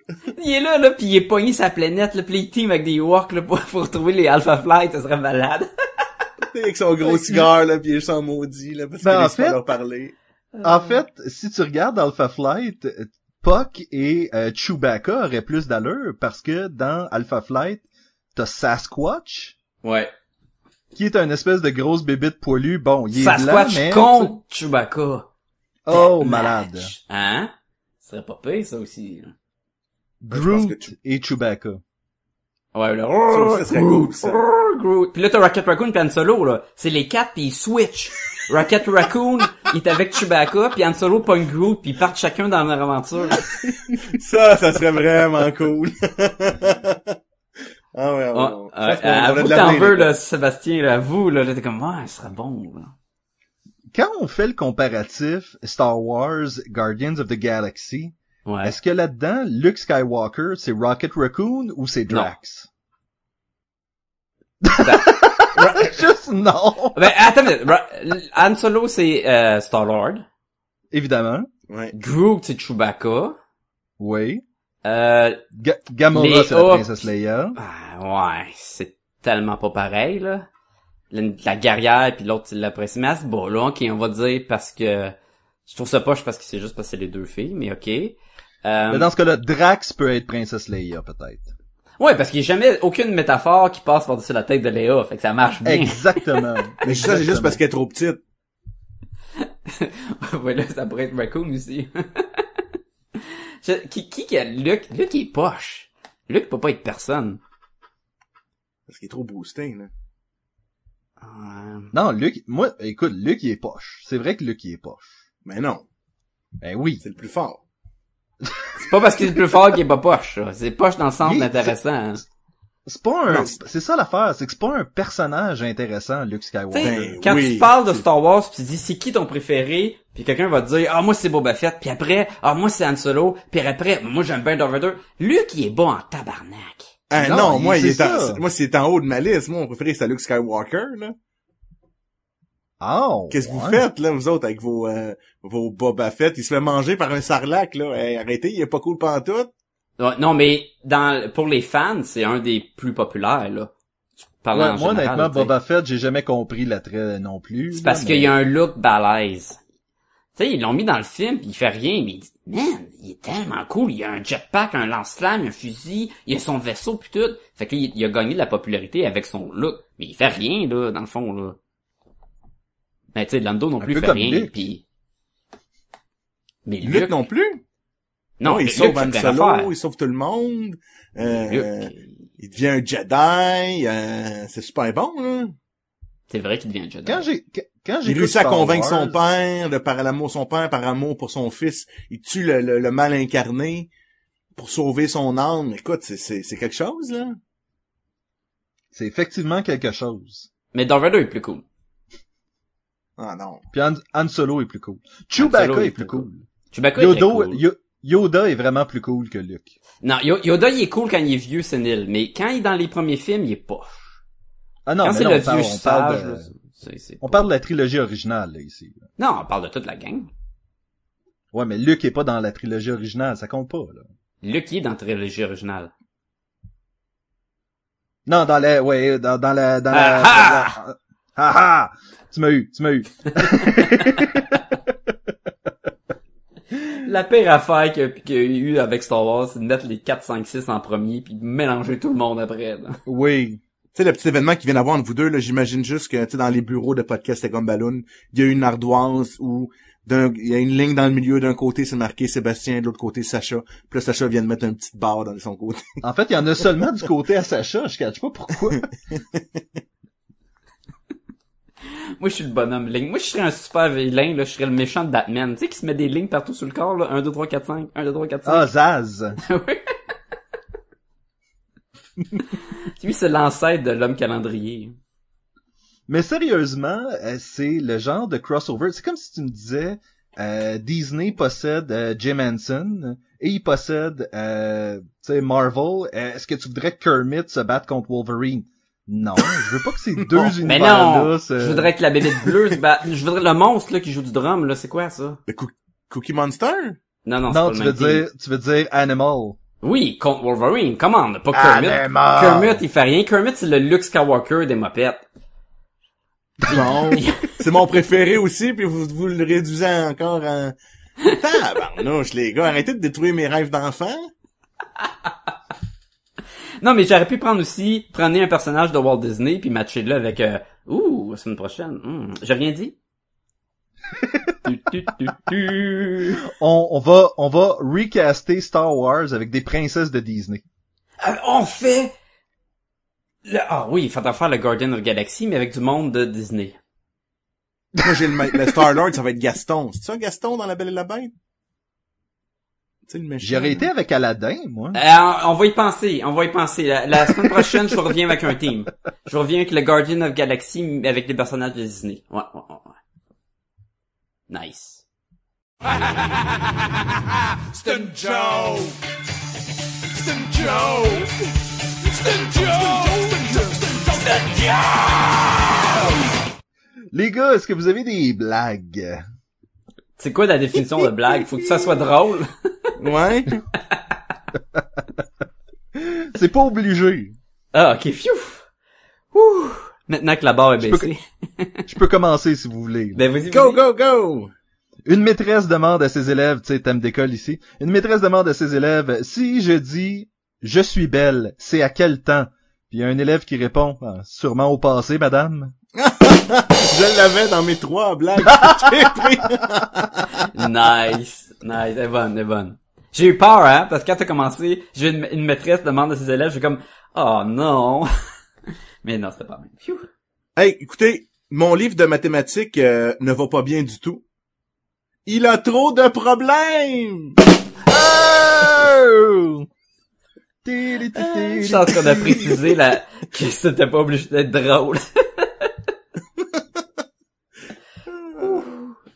Il est là, là, pis il est pogné sa planète, là, pis il team avec des Ewoks, là, pour, pour trouver les Alpha Flight, ça serait malade. Avec son gros cigare, là, pis il est sans maudit, là, parce Ben, qu'il en est pas fait- leur parler. En fait, si tu regardes Alpha Flight, Puck et euh, Chewbacca auraient plus d'allure parce que dans Alpha Flight, t'as Sasquatch, Ouais. Qui est un espèce de grosse bébite poilue. Bon, il est blanc, Sasquatch mais... contre Chewbacca? Oh, malade. Hein? Ce serait pas pire, ça aussi. que Groot tu- et Chewbacca. Ouais, là. Ça, ça serait cool, ça. Groot. Pis là, t'as Rocket Raccoon pis Han Solo, là. C'est les quatre pis ils switch. Rocket Raccoon, il est avec Chewbacca pis Han Solo pogne Groot pis ils partent chacun dans leur aventure. Ça, ça serait vraiment cool. ah ouais, ouais, Oh, ouais. Euh, pense qu'on- a de veux, là. Sébastien, là, là, t'es comme, ouais, ce serait bon, là. Quand on fait le comparatif Star Wars Guardians of the Galaxy, Ouais. est-ce que là-dedans, Luke Skywalker, c'est Rocket Raccoon ou c'est. Drax? Ben, Juste non! ben, attends, une minute. Ra- Han Solo, c'est, euh, Star-Lord. Évidemment. Ouais. Groot, c'est Chewbacca. Oui. Euh, Ga- Gamora, c'est la princesse Leia. ah, ouais, c'est tellement pas pareil, là. la, la guerrière puis l'autre il l'apprécie. Mais à ce bas-là, ok, on va dire parce que je trouve ça poche parce que c'est juste parce que c'est les deux filles, mais ok. Euh, Mais dans ce cas-là, Drax peut être Princesse Leia, peut-être. Ouais, parce qu'il y a jamais aucune métaphore qui passe par-dessus la tête de Léa, fait que ça marche bien. Exactement. Mais ça, c'est juste parce qu'elle est trop petite. ouais, là, ça pourrait être Raccoon aussi. Je- qui, qui qui a Luc? Luc il est poche. Luc peut pas être personne. Parce qu'il est trop boosté, là. Euh, Non, Luke, moi, écoute, Luke, il est poche. C'est vrai que Luke, il est poche. Mais non, Ben oui. c'est le plus fort. c'est pas parce qu'il est plus fort qu'il est pas poche, ça. C'est poche dans le sens Il- d'intéressant. hein. C'est pas un, c'est ça l'affaire, c'est que c'est pas un personnage intéressant, Luke Skywalker. Ben quand oui. tu parles de Star Wars, pis tu dis c'est qui ton préféré, puis quelqu'un va te dire ah moi c'est Boba Fett, puis après ah moi c'est Han Solo, puis après moi j'aime bien Darth Vader. Luke il est bon en tabarnak. Ah Non, non, il- moi, il c'est est en, moi, c'est en haut de ma liste. Moi, mon préféré, c'est Luke Skywalker, là. Oh, Qu'est-ce que vous faites, là, vous autres, avec vos, euh, vos Boba Fett? Il se fait manger par un sarlac, là. Hey, arrêtez, il est pas cool pantoute. Non mais dans pour les fans c'est un des plus populaires là. Parlant Ouais, en moi, général, honnêtement. Boba Fett, j'ai jamais compris l'attrait non plus. C'est parce mais- qu'il y a un look balèze. Tu sais, ils l'ont mis dans le film, puis il fait rien, mais il dit, man, il est tellement cool, il a un jetpack, un lance-flamme, un fusil, il a son vaisseau puis tout. Fait qu'il il a gagné de la popularité avec son look, mais il fait rien, là, dans le fond, là. Mais tu sais, Lando non Un plus fait rien, Luke. puis... Mais Luke, Luke, non plus? Non, il sauve Han Solo, il sauve tout le monde. Euh, il devient un Jedi. euh, c'est super bon, là. c'est vrai qu'il devient un Jedi. Quand j'ai, quand- quand j'ai Il réussit à convaincre son père, de par l'amour son père, par amour pour son fils. Il tue le, le, le mal incarné pour sauver son âme. Écoute, c'est, c'est, c'est quelque chose, là. C'est effectivement quelque chose. Mais Darth Vader est plus cool. Ah non. Puis Han, Han Solo est plus cool. Chewbacca est, est plus cool. Chewbacca est très cool. Yo- Yoda est vraiment plus cool que Luke. Non, Yo- Yoda, il est cool quand il est vieux, sénile, mais quand il est dans les premiers films, il est poche. Ah non, quand mais là, le on parle, vieux on parle sage, de, là, c'est on pas- parle de la trilogie originale, là, ici. Non, on parle de toute la gang. Ouais, mais Luke est pas dans la trilogie originale, ça compte pas, là. Luke, il est dans la trilogie originale. Non, dans la, ouais, dans, dans la, dans Ah, la, ah ah! Tu m'as eu, tu m'as eu. La pire affaire que- qu'il y a eu avec Star Wars, c'est de mettre les 4, 5, 6 en premier, puis de mélanger tout le monde après. là. Oui. Tu sais, le petit événement qui vient d'avoir entre vous deux, là, j'imagine juste que, tu sais, dans les bureaux de podcast et comme Balloon, il y a une ardoise où d'un, il y a une ligne dans le milieu, d'un côté c'est marqué Sébastien, de l'autre côté Sacha. Puis là, Sacha vient de mettre une petite barre dans son côté. En fait, il y en a seulement du côté à Sacha, je catch pas pourquoi. Moi, je suis le bonhomme ligne. Moi, je serais un super vilain, là. Je serais le méchant de Batman. Tu sais, qui se met des lignes partout sur le corps, là. 1, 2, 3, 4, 5. 1, 2, 3, 4, 5. Ah, Zaz. Lui, c'est l'ancêtre de l'homme calendrier. Mais sérieusement, euh, c'est le genre de crossover. C'est comme si tu me disais, euh, Disney possède euh, Jim Henson et il possède, euh, tu sais, Marvel. Est-ce que tu voudrais que Kermit se batte contre Wolverine? Non, je veux pas que ces deux. Mais univers-là. Je voudrais que la bébête bleue batte. Je voudrais le monstre, là, qui joue du drum, là. C'est quoi, ça? Le coo- Cookie Monster? Non, non, c'est Non, pas tu le veux team. dire, tu veux dire Animal. Oui, contre Wolverine. Come on, pas Kermit. Animal! Kermit, il fait rien. Kermit, c'est le Luke Skywalker des mopettes. Bon. c'est mon préféré aussi, puis vous, vous le réduisez encore en... Tabarnouche, les gars, arrêtez de détruire mes rêves d'enfant. Non, mais j'aurais pu prendre aussi, prendre un personnage de Walt Disney puis matcher là avec, euh, ouh, la semaine prochaine. Hmm, J'ai rien dit? Tu, tu, tu, tu. On, on va, on va recaster Star Wars avec des princesses de Disney. Euh, on fait, le- ah oui, il faudra faire le Guardian of the Galaxy, mais avec du monde de Disney. Moi, j'ai le Star-Lord, ça va être Gaston. C'est ça, Gaston, dans La Belle et la Bête? Tu sais, le méchant. J'aurais été avec Aladdin, moi. Euh, on, va y penser, on va y penser. La, la semaine prochaine, je reviens avec un team. Je reviens avec le Guardian of Galaxy avec des personnages de Disney. Ouais, ouais, ouais. ouais. Nice. C'est une joke. C'est une joke. C'est une joke. C'est une joke. Les gars, est-ce que vous avez des blagues? C'est quoi la définition de blague? Faut que ça soit drôle. Ouais. C'est pas obligé. Ah, ok, phew. Ouh. Maintenant que la barre est Je peux- baissée. Je peux commencer si vous voulez. Ben, vas-y, Go, vas-y. go, go! Une maîtresse demande à ses élèves, tu sais, thème d'école ici. Une maîtresse demande à ses élèves, si je dis je suis belle, c'est à quel temps? Puis il y a un élève qui répond, Ah, sûrement au passé, madame. Je l'avais dans mes trois blagues. Nice. Nice. Elle est bonne, elle est bonne. J'ai eu peur, hein, parce que quand t'as commencé, j'ai une, une maîtresse demande à ses élèves, j'ai comme, oh non. Mais non, c'était pas même. Phew. hey, écoutez, mon livre de mathématiques euh, ne va pas bien du tout. Il a trop de problèmes! Oh! Ti-li-ti-ti. Je pense qu'on a précisé la, que c'était pas obligé d'être drôle. Ah.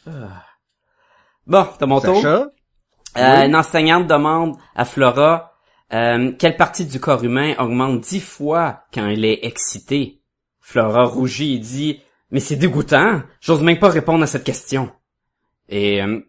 Bon, t'as mon tour. Euh, Une enseignante demande à Flora euh, quelle partie du corps humain augmente dix fois quand elle est excitée? Flora rougit et dit mais c'est dégoûtant, j'ose même pas répondre à cette question. Et euh,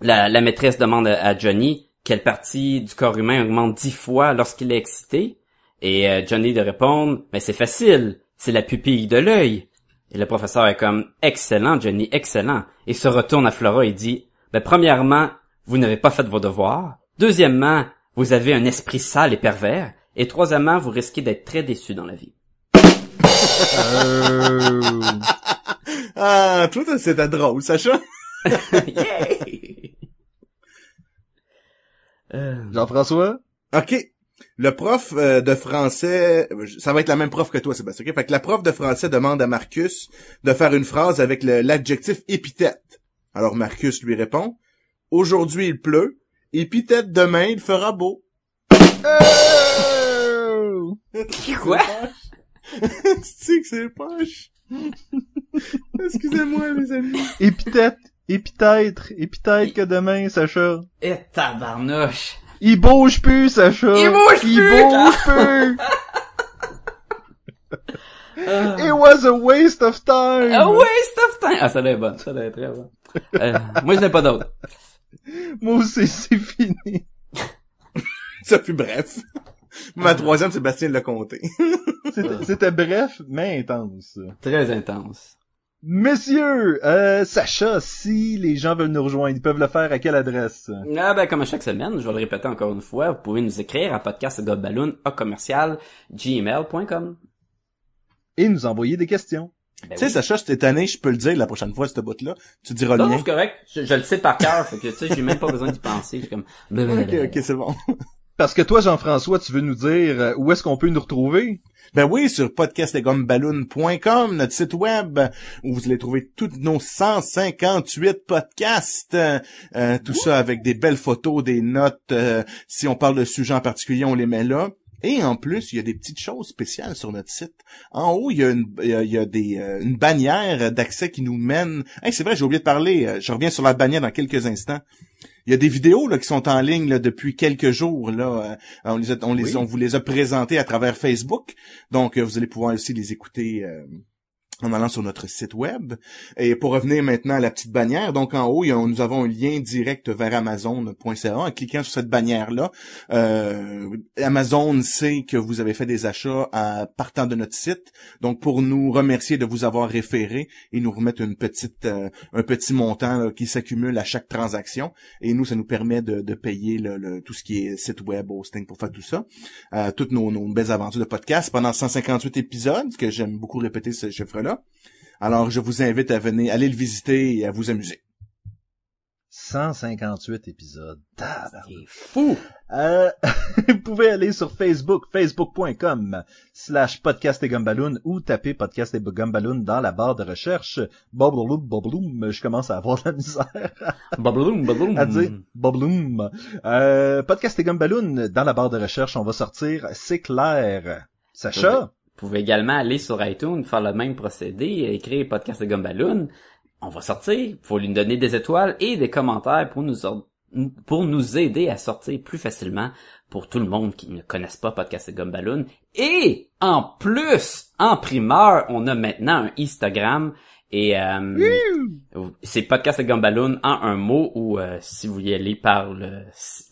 la, la maîtresse demande à, Johnny quelle partie du corps humain augmente dix fois lorsqu'il est excité? Et euh, Johnny de répondre mais c'est facile, c'est la pupille de l'œil. Et le professeur est comme excellent Johnny, excellent. Et se retourne à Flora et dit ben premièrement vous n'avez pas fait vos devoirs. Deuxièmement, vous avez un esprit sale et pervers. Et troisièmement, vous risquez d'être très déçu dans la vie. Oh. Ah, toi, t'as- c'était drôle, Sacha. Yay! Euh, Jean-François? OK. Le prof euh, de français, ça va être la même prof que toi, Sébastien. ok? Fait que la prof de français demande à Marcus de faire une phrase avec l'adjectif épithète. Alors Marcus lui répond, Aujourd'hui il pleut, épithète demain il fera beau. Oh! Quoi? C'est que c'est poche. Excusez-moi, les amis. Épithète, épithètre, épithète que demain, Sacha. Et tabarnouche! Il bouge plus, Sacha. Il bouge Il plus, bouge plus. It was a waste of time. Ah waste of time! Ah, ça doit être bon, ça doit être très bon. Euh, moi, je n'ai pas d'autre. Moi aussi, c'est fini. Ça fut bref. Ma troisième, Sébastien l'a compté. C'était c'était bref, mais intense. Très intense. Messieurs, euh, Sacha, si les gens veulent nous rejoindre, ils peuvent le faire à quelle adresse? Ah ben, comme à chaque semaine, je vais le répéter encore une fois, vous pouvez nous écrire à podcastgobballoon à commercial gmail.com. Et nous envoyer des questions. Ben Tu sais, oui. Sacha, cette année, je peux le dire la prochaine fois, cette bout-là. Tu diras le Non, mien. c'est correct. Je, je le sais par cœur, fait que, tu sais, j'ai même pas besoin d'y penser. Je suis comme... Ok, ok, c'est bon. Parce que toi, Jean-François, tu veux nous dire euh, où est-ce qu'on peut nous retrouver? Ben oui, sur podcastlegomballoon.com, notre site web, où vous allez trouver tous nos 158 podcasts. Euh, tout ça avec des belles photos, des notes. euh, si on parle de sujets en particulier, on les met là. Et en plus, il y a des petites choses spéciales sur notre site. En haut, il y a une, bannière d'accès qui nous mène. Hey, c'est vrai, j'ai oublié de parler. Je reviens sur la bannière dans quelques instants. Il y a des vidéos là, qui sont en ligne là, depuis quelques jours. Là, Euh, on, les a- on, les, Oui. on vous les a présentées à travers Facebook. Donc, euh, vous allez pouvoir aussi les écouter euh, en allant sur notre site web. Et pour revenir maintenant à la petite bannière, donc en haut, nous avons un lien direct vers Amazon.ca. En cliquant sur cette bannière-là, euh, Amazon sait que vous avez fait des achats à partant de notre site. Donc, pour nous remercier de vous avoir référé et nous remettre une petite, euh, un petit montant qui s'accumule à chaque transaction. Et nous, ça nous permet de, payer le, tout ce qui est site web, hosting pour faire tout ça. Euh, toutes nos, nos belles aventures de podcast pendant 158 épisodes, ce que j'aime beaucoup répéter ce Alors, je vous invite à venir, aller le visiter et à vous amuser. 158 épisodes. C'est fou! Euh, vous pouvez aller sur Facebook, facebook.com slash podcast et gumballoon ou taper podcast et gumballoon dans la barre de recherche. Bobloum, bobloum, je commence à avoir de la misère Babloum, babloum. à dire bobloum. Euh, podcast et gumballoon, dans la barre de recherche, on va sortir C'est clair. Sacha? Pouvez également aller sur iTunes, faire le même procédé, écrire podcast de Gumballoon. On va sortir. Faut lui donner des étoiles et des commentaires pour nous pour nous aider à sortir plus facilement pour tout le monde qui ne connaisse pas Podcast de Gumballoon. Et en plus, en primeur, on a maintenant un Instagram et euh, c'est Podcast de Gumballoon en un mot ou euh, si vous y allez par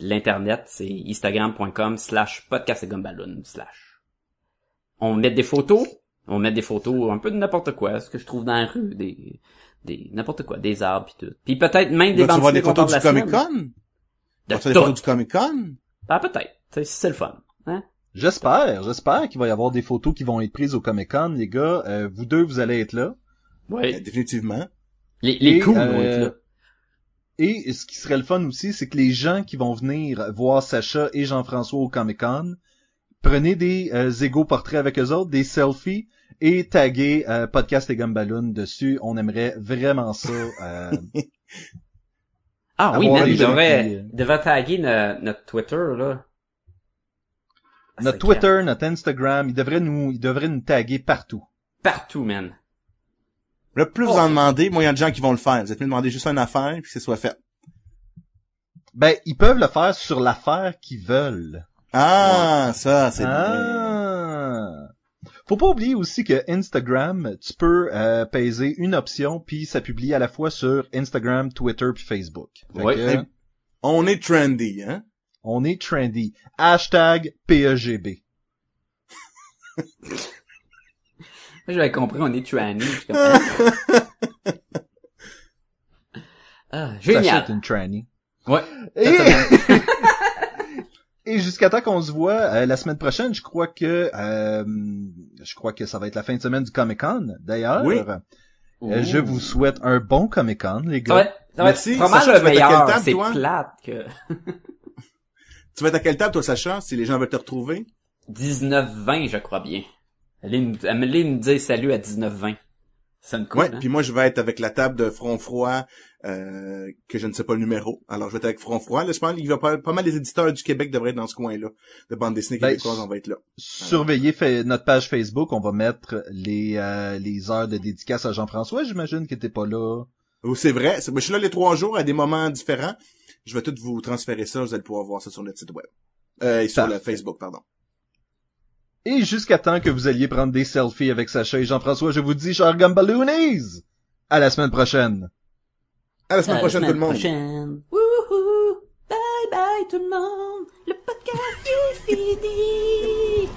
l'internet, c'est instagram.com slash podcast de Gumballoon slash. On met des photos, On met des photos un peu de n'importe quoi, ce que je trouve dans la rue, des, des, n'importe quoi, des arbres pis tout. Puis peut-être même des bandes des dessinées qu'on photos du Comic. Con? Des tout. photos du Comic Con? Ah, peut-être. Tu sais, C'est le fun. Hein? J'espère, j'espère qu'il va y avoir des photos qui vont être prises au Comic Con, les gars. Euh, vous deux, vous allez être là. Oui. Définitivement. Les, les coups euh, vont être là. Et ce qui serait le fun aussi, c'est que les gens qui vont venir voir Sacha et Jean-François au Comic Con, prenez des euh, égaux portraits avec eux autres, des selfies, et taguez euh, Podcast et Gumballoon dessus. On aimerait vraiment ça. euh, Ah oui, man, il devrait, euh, il devrait taguer no- notre Twitter, là. Ah, notre Twitter, notre Instagram, ils devraient nous, ils devraient nous taguer partout. Partout, man. Là, plus vous en demandez, moins il y a de gens qui vont le faire. Vous êtes mieux de demander juste une affaire, puis que ce soit fait. Ben, ils peuvent le faire sur l'affaire qu'ils veulent. Ah, ça, c'est bien. Ah. Faut pas oublier aussi que Instagram, tu peux euh, peser une option puis ça publie à la fois sur Instagram, Twitter puis Facebook. Fait Ouais. que, Eh, On est trendy, hein? on est trendy. Hashtag E PEGB. Moi, j'avais compris, on est tranny. Je suis comme, ah, génial. une tranny. Ouais. Et, semaine. et jusqu'à temps qu'on se voit euh, la semaine prochaine, je crois que euh, je crois que ça va être la fin de semaine du Comic Con. D'ailleurs, Oui. Euh, je vous souhaite un bon Comic Con, les Ça va gars. être, ça va être Merci. Sacha, le tu vas être à meilleur. quelle table, C'est toi? plate que... Tu vas être à quelle table, toi, Sacha, si les gens veulent te retrouver? 19-20, je crois bien. Allez me, allez me dire salut à 19-20. Ça me coûte, Ouais, hein? puis moi, je vais être avec la table de Front Froid, euh, que je ne sais pas le numéro. Alors, je vais être avec Front Froid. Là, je pense qu'il va pas, pas mal des éditeurs du Québec devraient être dans ce coin-là. De bande dessinée Ben, québécoise, on va être là. Surveillez notre page Facebook, on va mettre les euh, les heures de dédicace à Jean-François, j'imagine qu'il était pas là. Oh, c'est vrai. Moi, je suis là les trois jours à des moments différents. Je vais tout vous transférer ça. Vous allez pouvoir voir ça sur notre site web. Euh, et sur le Facebook, pardon. Et jusqu'à temps que vous alliez prendre des selfies avec Sacha et Jean-François, je vous dis, chers Gumballoonies, à la semaine prochaine. À la semaine prochaine, tout le monde. Wouhou! Bye bye tout le monde. Le podcast est fini.